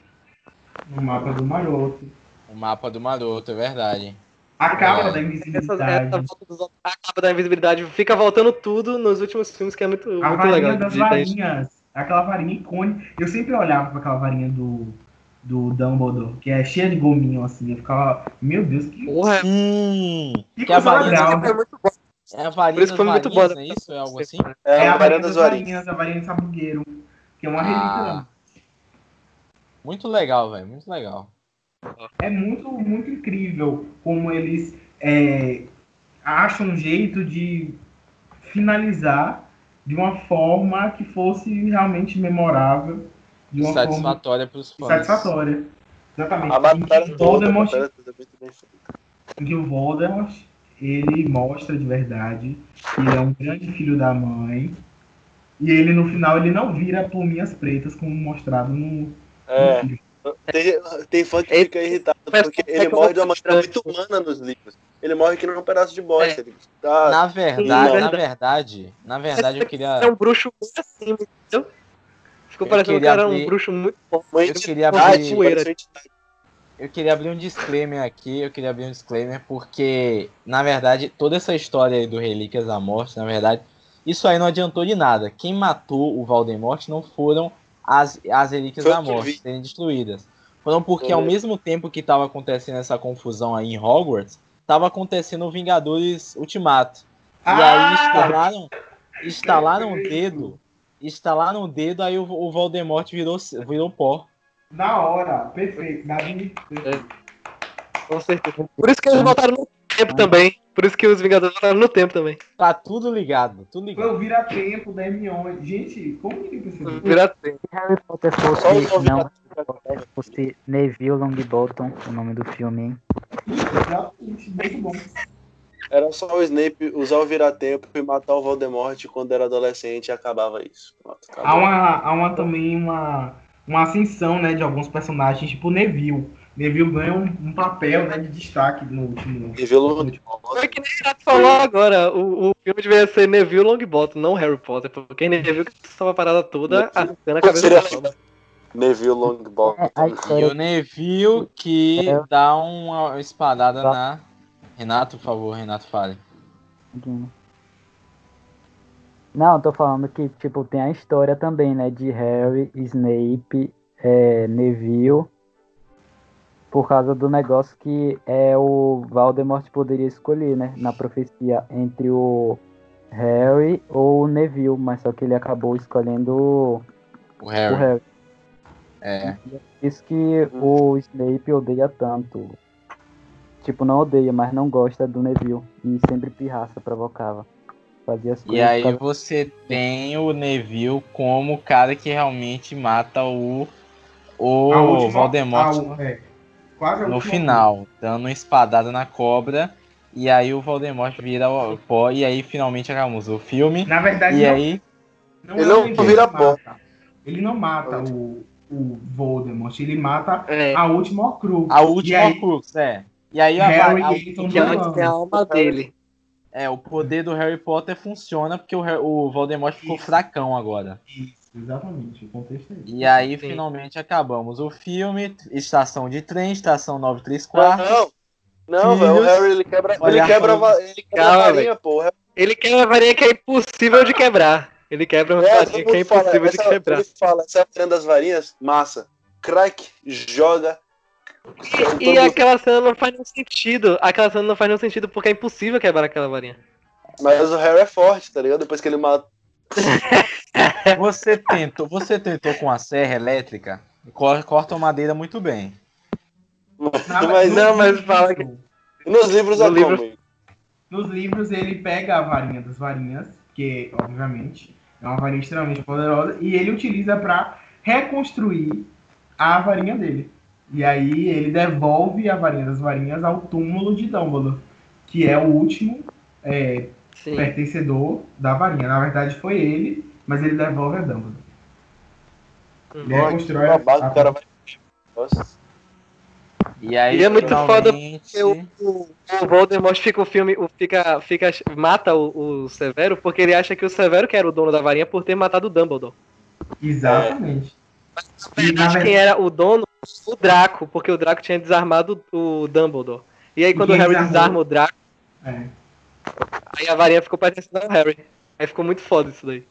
No mapa do maroto. O mapa do maroto, é verdade. A capa É. da Essa, invisibilidade. essa volta dos- a capa da invisibilidade fica voltando tudo nos últimos filmes, que é muito, A muito varinha legal. das de- de- varinhas. Aquela varinha icônica. Eu sempre olhava pra aquela varinha do, do Dumbledore, que é cheia de gominho, assim. Eu ficava, meu Deus, que, Porra, Sim! que que a legal. é muito bom. É a varinha das muito varinhas, é isso? É algo assim? É, É a varinha das varinhas. a varinha de sabugueiro. Que é uma relíquia. Ah, muito legal, velho. Muito legal. É muito, muito incrível como eles é, acham um jeito de finalizar de uma forma que fosse realmente memorável, uma Satisfatória pros fãs. satisfatória. Exatamente. A batalha a Voldemort, batalha é em que o Voldemort ele mostra de verdade que ele é um grande filho da mãe. E ele no final ele não vira pluminhas pretas como mostrado no, no É, filme. tem, tem fã que Ele- fica irritado porque é ele morre de uma eu- maneira muito humana nos livros. Ele morre que nem um pedaço de bosta. Ele tá, Na verdade, na verdade. verdade, na verdade eu queria. É um bruxo muito assim, entendeu? Ficou Eu parecendo que queria era um bruxo muito bom. eu queria entidade, abrir-. Eu queria abrir um disclaimer aqui, eu queria abrir um disclaimer, porque, na verdade, toda essa história aí do Relíquias da Morte, na verdade, isso aí não adiantou de nada. Quem matou o Voldemort não foram as, as Relíquias Foi da Morte serem destruídas. Foram porque, ao Uhum. mesmo tempo que estava acontecendo essa confusão aí em Hogwarts, estava acontecendo o Vingadores Ultimato. E aí Ah! instalaram, instalaram o dedo, instalaram o dedo, aí o, o Voldemort virou, virou pó. Da hora, perfeito. Davi, perfeito. Com certeza. Por isso que eles voltaram no tempo também. Por isso que os Vingadores voltaram no tempo também. Tá tudo ligado, tudo ligado. Foi o vira-tempo da Hermione. Gente, como ninguém percebeu? Virar tempo. Se Harry Potter fosse, não, pra contar. fosse Neville Longbottom, o nome do filme, hein? Exatamente, muito bom. Era só o Snape usar o vira-tempo e matar o Voldemort quando era adolescente e acabava isso. Pronto. Há uma, há uma também uma, uma ascensão, né, de alguns personagens, tipo o Neville. Neville ganha um, um papel, né, de destaque no último. E no último. Foi que nem o Renato falou agora. O, o filme deveria ser Neville Longbottom, não Harry Potter. Porque Neville que estava a parada toda arrancando a cabeça da. Neville Longbottom. É, E o Neville que É. dá uma espadada na. Renato, por favor, Renato, fale. Não, eu tô falando que, tipo, tem a história também, né? De Harry, Snape, é, Neville. Por causa do negócio que é o Voldemort poderia escolher, né? Na profecia entre o Harry ou o Neville, mas só que ele acabou escolhendo o O o Harry. Harry. É. Isso que o Snape odeia tanto. Tipo, não odeia, mas não gosta do Neville. E sempre pirraça, provocava. Fazia as E coisas. aí por causa- você tem o Neville como o cara que realmente mata o. O última- Voldemort a- é, no final, dando uma espadada na cobra. E aí o Voldemort vira o pó. E aí finalmente acabamos o filme. Na verdade, E não, aí. não Ele é não vira pó. Ele não mata o, o Voldemort, ele mata É, a última Horcrux. A E última aí, Crux, é. E aí a, Harry a- entra que tem a alma dele. é, o poder do Harry Potter funciona porque o, o Voldemort ficou Isso. fracão agora. Isso, exatamente, o contexto é esse. E aí Sim. finalmente acabamos o filme, estação de trem, estação 93 quartos. Não, não, velho. O Filhos. Harry ele quebra, ele quebra, a ele quebra Calma, a varinha, pô. O Harry- Ele quebra a varinha que é impossível de quebrar. Ele quebra uma É, varinha que é mundo fala, impossível de essa- quebrar. Ele fala, essa é a das varinhas, massa. Crack, joga. Todo E mundo- aquela cena não faz nenhum sentido. Aquela cena não faz nenhum sentido porque é impossível quebrar aquela varinha. Mas o Harry é forte, tá ligado? Depois que ele mata. Você tentou, você tentou com a serra elétrica, co- corta a madeira muito bem. Na- Mas Não, mas fala que- nos livros no é livro- como? nos livros ele pega a varinha das varinhas, que obviamente é uma varinha extremamente poderosa, e ele utiliza para reconstruir a varinha dele. E aí ele devolve a varinha das varinhas ao túmulo de Dumbledore, que é o último é, pertencedor da varinha. Na verdade foi ele, mas ele devolve a Dumbledore. Ele que reconstrói babado, a- o cara vai. Nossa. E aí, E é muito foda finalmente, porque o, o, Voldemort fica o filme, o- fica, fica, mata o, o Severo porque ele acha que o Severo que era o dono da varinha por ter matado o Dumbledore. Exatamente. Na E, na verdade, ver- quem era o dono? O Draco, porque o Draco tinha desarmado o Dumbledore. E aí quando o quem Harry desarmou? desarma o Draco, É, aí a varinha ficou parecendo ao Harry. Aí ficou muito foda isso daí.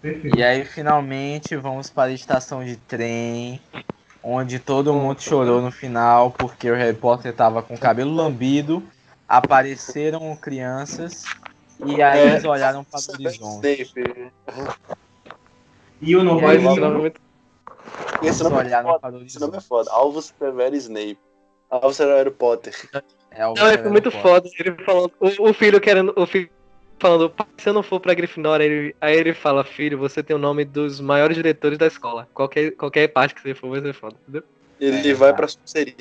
perfeito. E aí, finalmente, vamos para a estação de trem, onde todo mundo chorou no final, porque o Harry Potter tava com o cabelo lambido, apareceram crianças, e aí É. eles olharam para o horizonte. E o novo E aí, livro, esse nome é nome é foda. Esse nome é foda. Alvos Severo Snape. Alvos Severo Potter. É o Não, é muito Potter. foda. Ele falando, o, o filho querendo, o filho falando, "Pai, se eu não for pra Grifinória, ele, aí ele fala, filho, você tem o nome dos maiores diretores da escola. Qualquer, qualquer parte que você for vai ser foda, entendeu? Ele É, vai tá. pra Sonserina.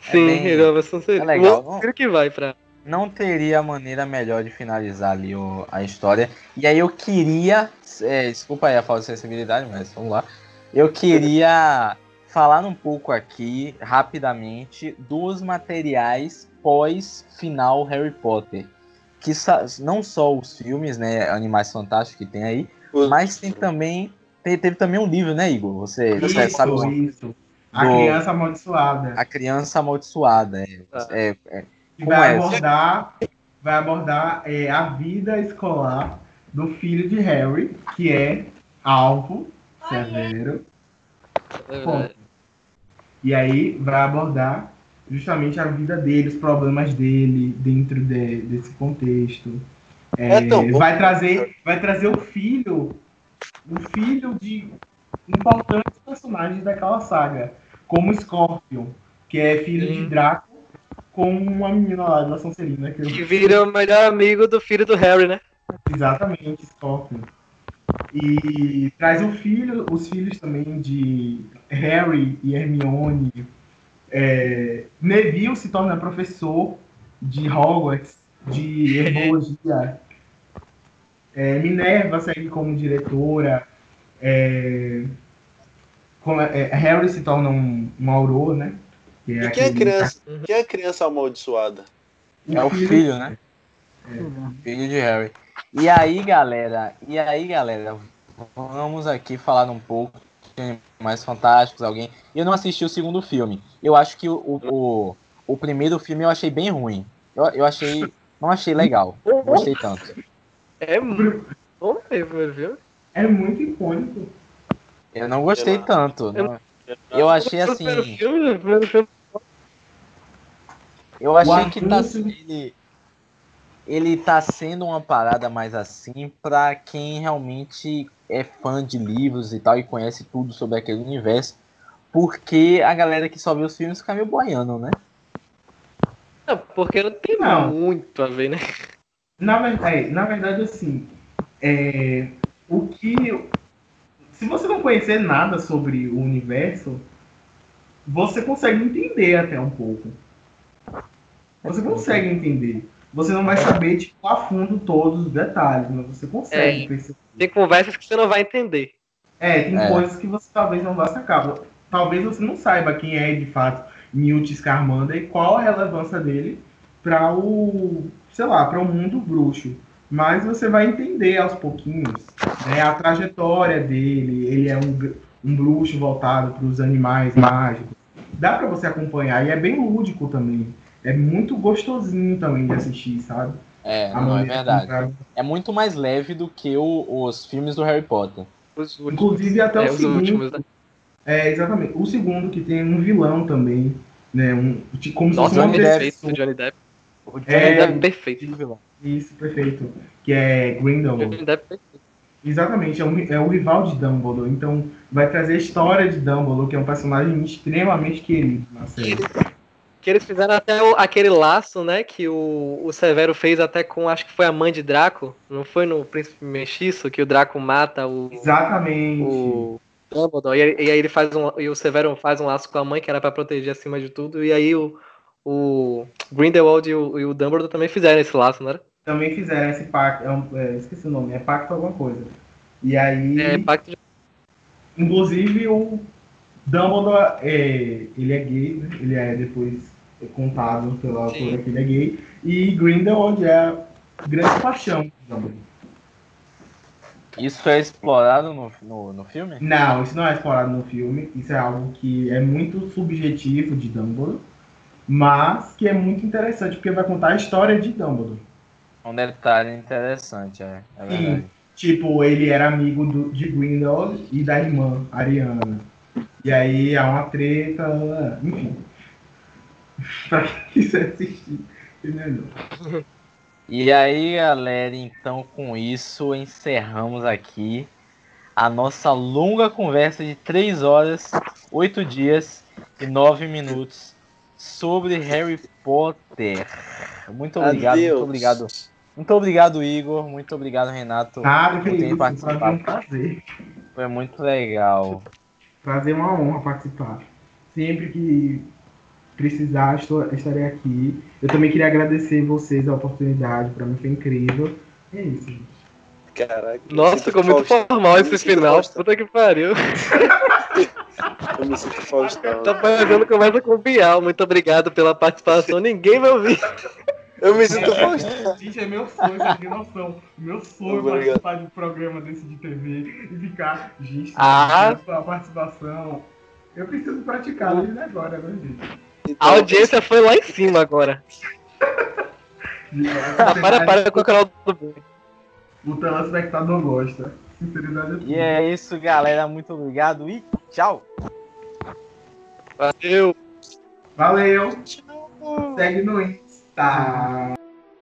Sim, bem- ele é uma versão seria. é legal, O filho que vai pra. Não teria maneira melhor de finalizar ali o- a história. E aí eu queria. é, desculpa aí a falta de sensibilidade, mas vamos lá. Eu queria falar um pouco aqui, rapidamente, dos materiais pós-final Harry Potter. Que não só os filmes, né? Animais Fantásticos que tem aí, mas tem também. te- teve também um livro, né, Igor? Você, você Isso, sabe o- isso. A do- criança amaldiçoada. A Criança Amaldiçoada. É, Ah. é- é- que como vai é? abordar, vai abordar é, a vida escolar do filho de Harry, que é Alvo Severo. Bom, e aí vai abordar justamente a vida dele, os problemas dele dentro de- desse contexto. É, É vai trazer, vai trazer o filho, o filho de importantes personagens daquela saga, como Scorpion, que é filho Sim. de Draco, com uma menina lá da Sonserina, que eu Que vira o melhor amigo do filho do Harry, né? Exatamente, Scorpion. E traz o filho, os filhos também de Harry e Hermione. É, Neville se torna professor de Hogwarts, de herbologia. É, Minerva segue como diretora. É, é, Harry se torna um, um auror, né? Que E quem é criança? Quem é criança amaldiçoada? é o filho, né? Filho de Harry. E aí, galera, e aí, galera, vamos aqui falar um pouco de mais fantásticos, alguém. Eu não assisti o segundo filme. Eu acho que o, o, o primeiro filme eu achei bem ruim. Eu, eu achei. Não achei legal. Não gostei tanto. É muito bom filme. É muito icônico. Eu não gostei Eu- tanto. não- Eu achei assim. Eu achei que tá, ele, ele tá sendo uma parada mais assim pra quem realmente é fã de livros e tal e conhece tudo sobre aquele universo. Porque a galera que só vê os filmes fica meio boiando, né? Não, porque não tem Não. muito a ver, né? Na verdade, na verdade assim, é, o que. Se você não conhecer nada sobre o universo, você consegue entender até um pouco. Você consegue entender. Você não vai saber, tipo, a fundo todos os detalhes, mas você consegue É. perceber. Tem conversas que você não vai entender. É, tem É. coisas que você talvez não vá sacar. Talvez você não saiba quem é de fato Newt Scamander e qual a relevância dele para o, sei lá, para o mundo bruxo. Mas você vai entender aos pouquinhos né, a trajetória dele. Ele é um, um bruxo voltado para os animais mágicos. Dá para você acompanhar e é bem lúdico também. É muito gostosinho também de assistir, sabe? É, A não é verdade. tra- É muito mais leve do que o- os filmes do Harry Potter. Últimos. Inclusive até é, o os segundo. últimos, né? É, exatamente. O segundo que tem um vilão também, né? Um, de- como Nossa, se fosse Depp, o Johnny Depp. O Johnny É, Depp perfeito. Isso, perfeito. Que é Grindelwald. Exatamente, é, um, é o rival de Dumbledore. Então vai trazer a história de Dumbledore, que é um personagem extremamente querido na série. Que eles fizeram até o- aquele laço, né? Que o, o Severo fez até com, acho que foi a mãe de Draco. Não foi no Príncipe Mexiço que o Draco mata o, Exatamente. o Dumbledore. E, aí- e aí ele faz um. E o Severo faz um laço com a mãe, que era pra proteger acima de tudo. E aí o, o Grindelwald e o, e o Dumbledore também fizeram esse laço, não era? Também fizeram esse pacto. É um, é, esqueci o nome, é pacto alguma coisa. E aí. É, pacto de... Inclusive o Dumbledore, é, ele é gay, né? Ele é depois contado pela Sim. autora que ele é gay. E Grindelwald é a grande paixão do Dumbledore. Isso é explorado no, no, no filme? Não, isso não é explorado no filme. Isso é algo que é muito subjetivo de Dumbledore. Mas que é muito interessante, porque vai contar a história de Dumbledore. Um detalhe interessante, é, é Sim. verdade. Tipo, ele era amigo do, de Grindelwald e da irmã, Ariana. E aí há uma treta, enfim. pra quem quiser assistir, entendeu? E aí, galera, então com isso encerramos aqui a nossa longa conversa de 3 horas, 8 dias e 9 minutos sobre Harry Potter. Muito obrigado, Adeus. muito obrigado. Muito obrigado, Igor. Muito obrigado, Renato. Nada que por ter isso, mim é um participado. prazer. Foi muito legal. Prazer é uma honra participar. Sempre que precisar, estou, estarei aqui. Eu também queria agradecer vocês a oportunidade, pra mim foi incrível. É isso, gente. Caraca. Nossa, ficou muito Faustão. formal esse final. Faustão. Puta que pariu. Eu me sinto Faustão. Tá fazendo conversa com o Bial. Muito obrigado pela participação. Ninguém vai ouvir. Eu me sinto Faustão. Gente, é meu sonho, você tem noção. Meu sonho é participar de um programa desse de TV e ficar, gente, Ah. a participação. Eu preciso praticar desde agora, né, gente? Então, A audiência foi lá em cima agora. Para, para com o canal do bem. O telespectador gosta. Sinceridade é tudo. E é isso, galera. Muito obrigado e tchau. Valeu. Valeu. Segue no Insta. 哒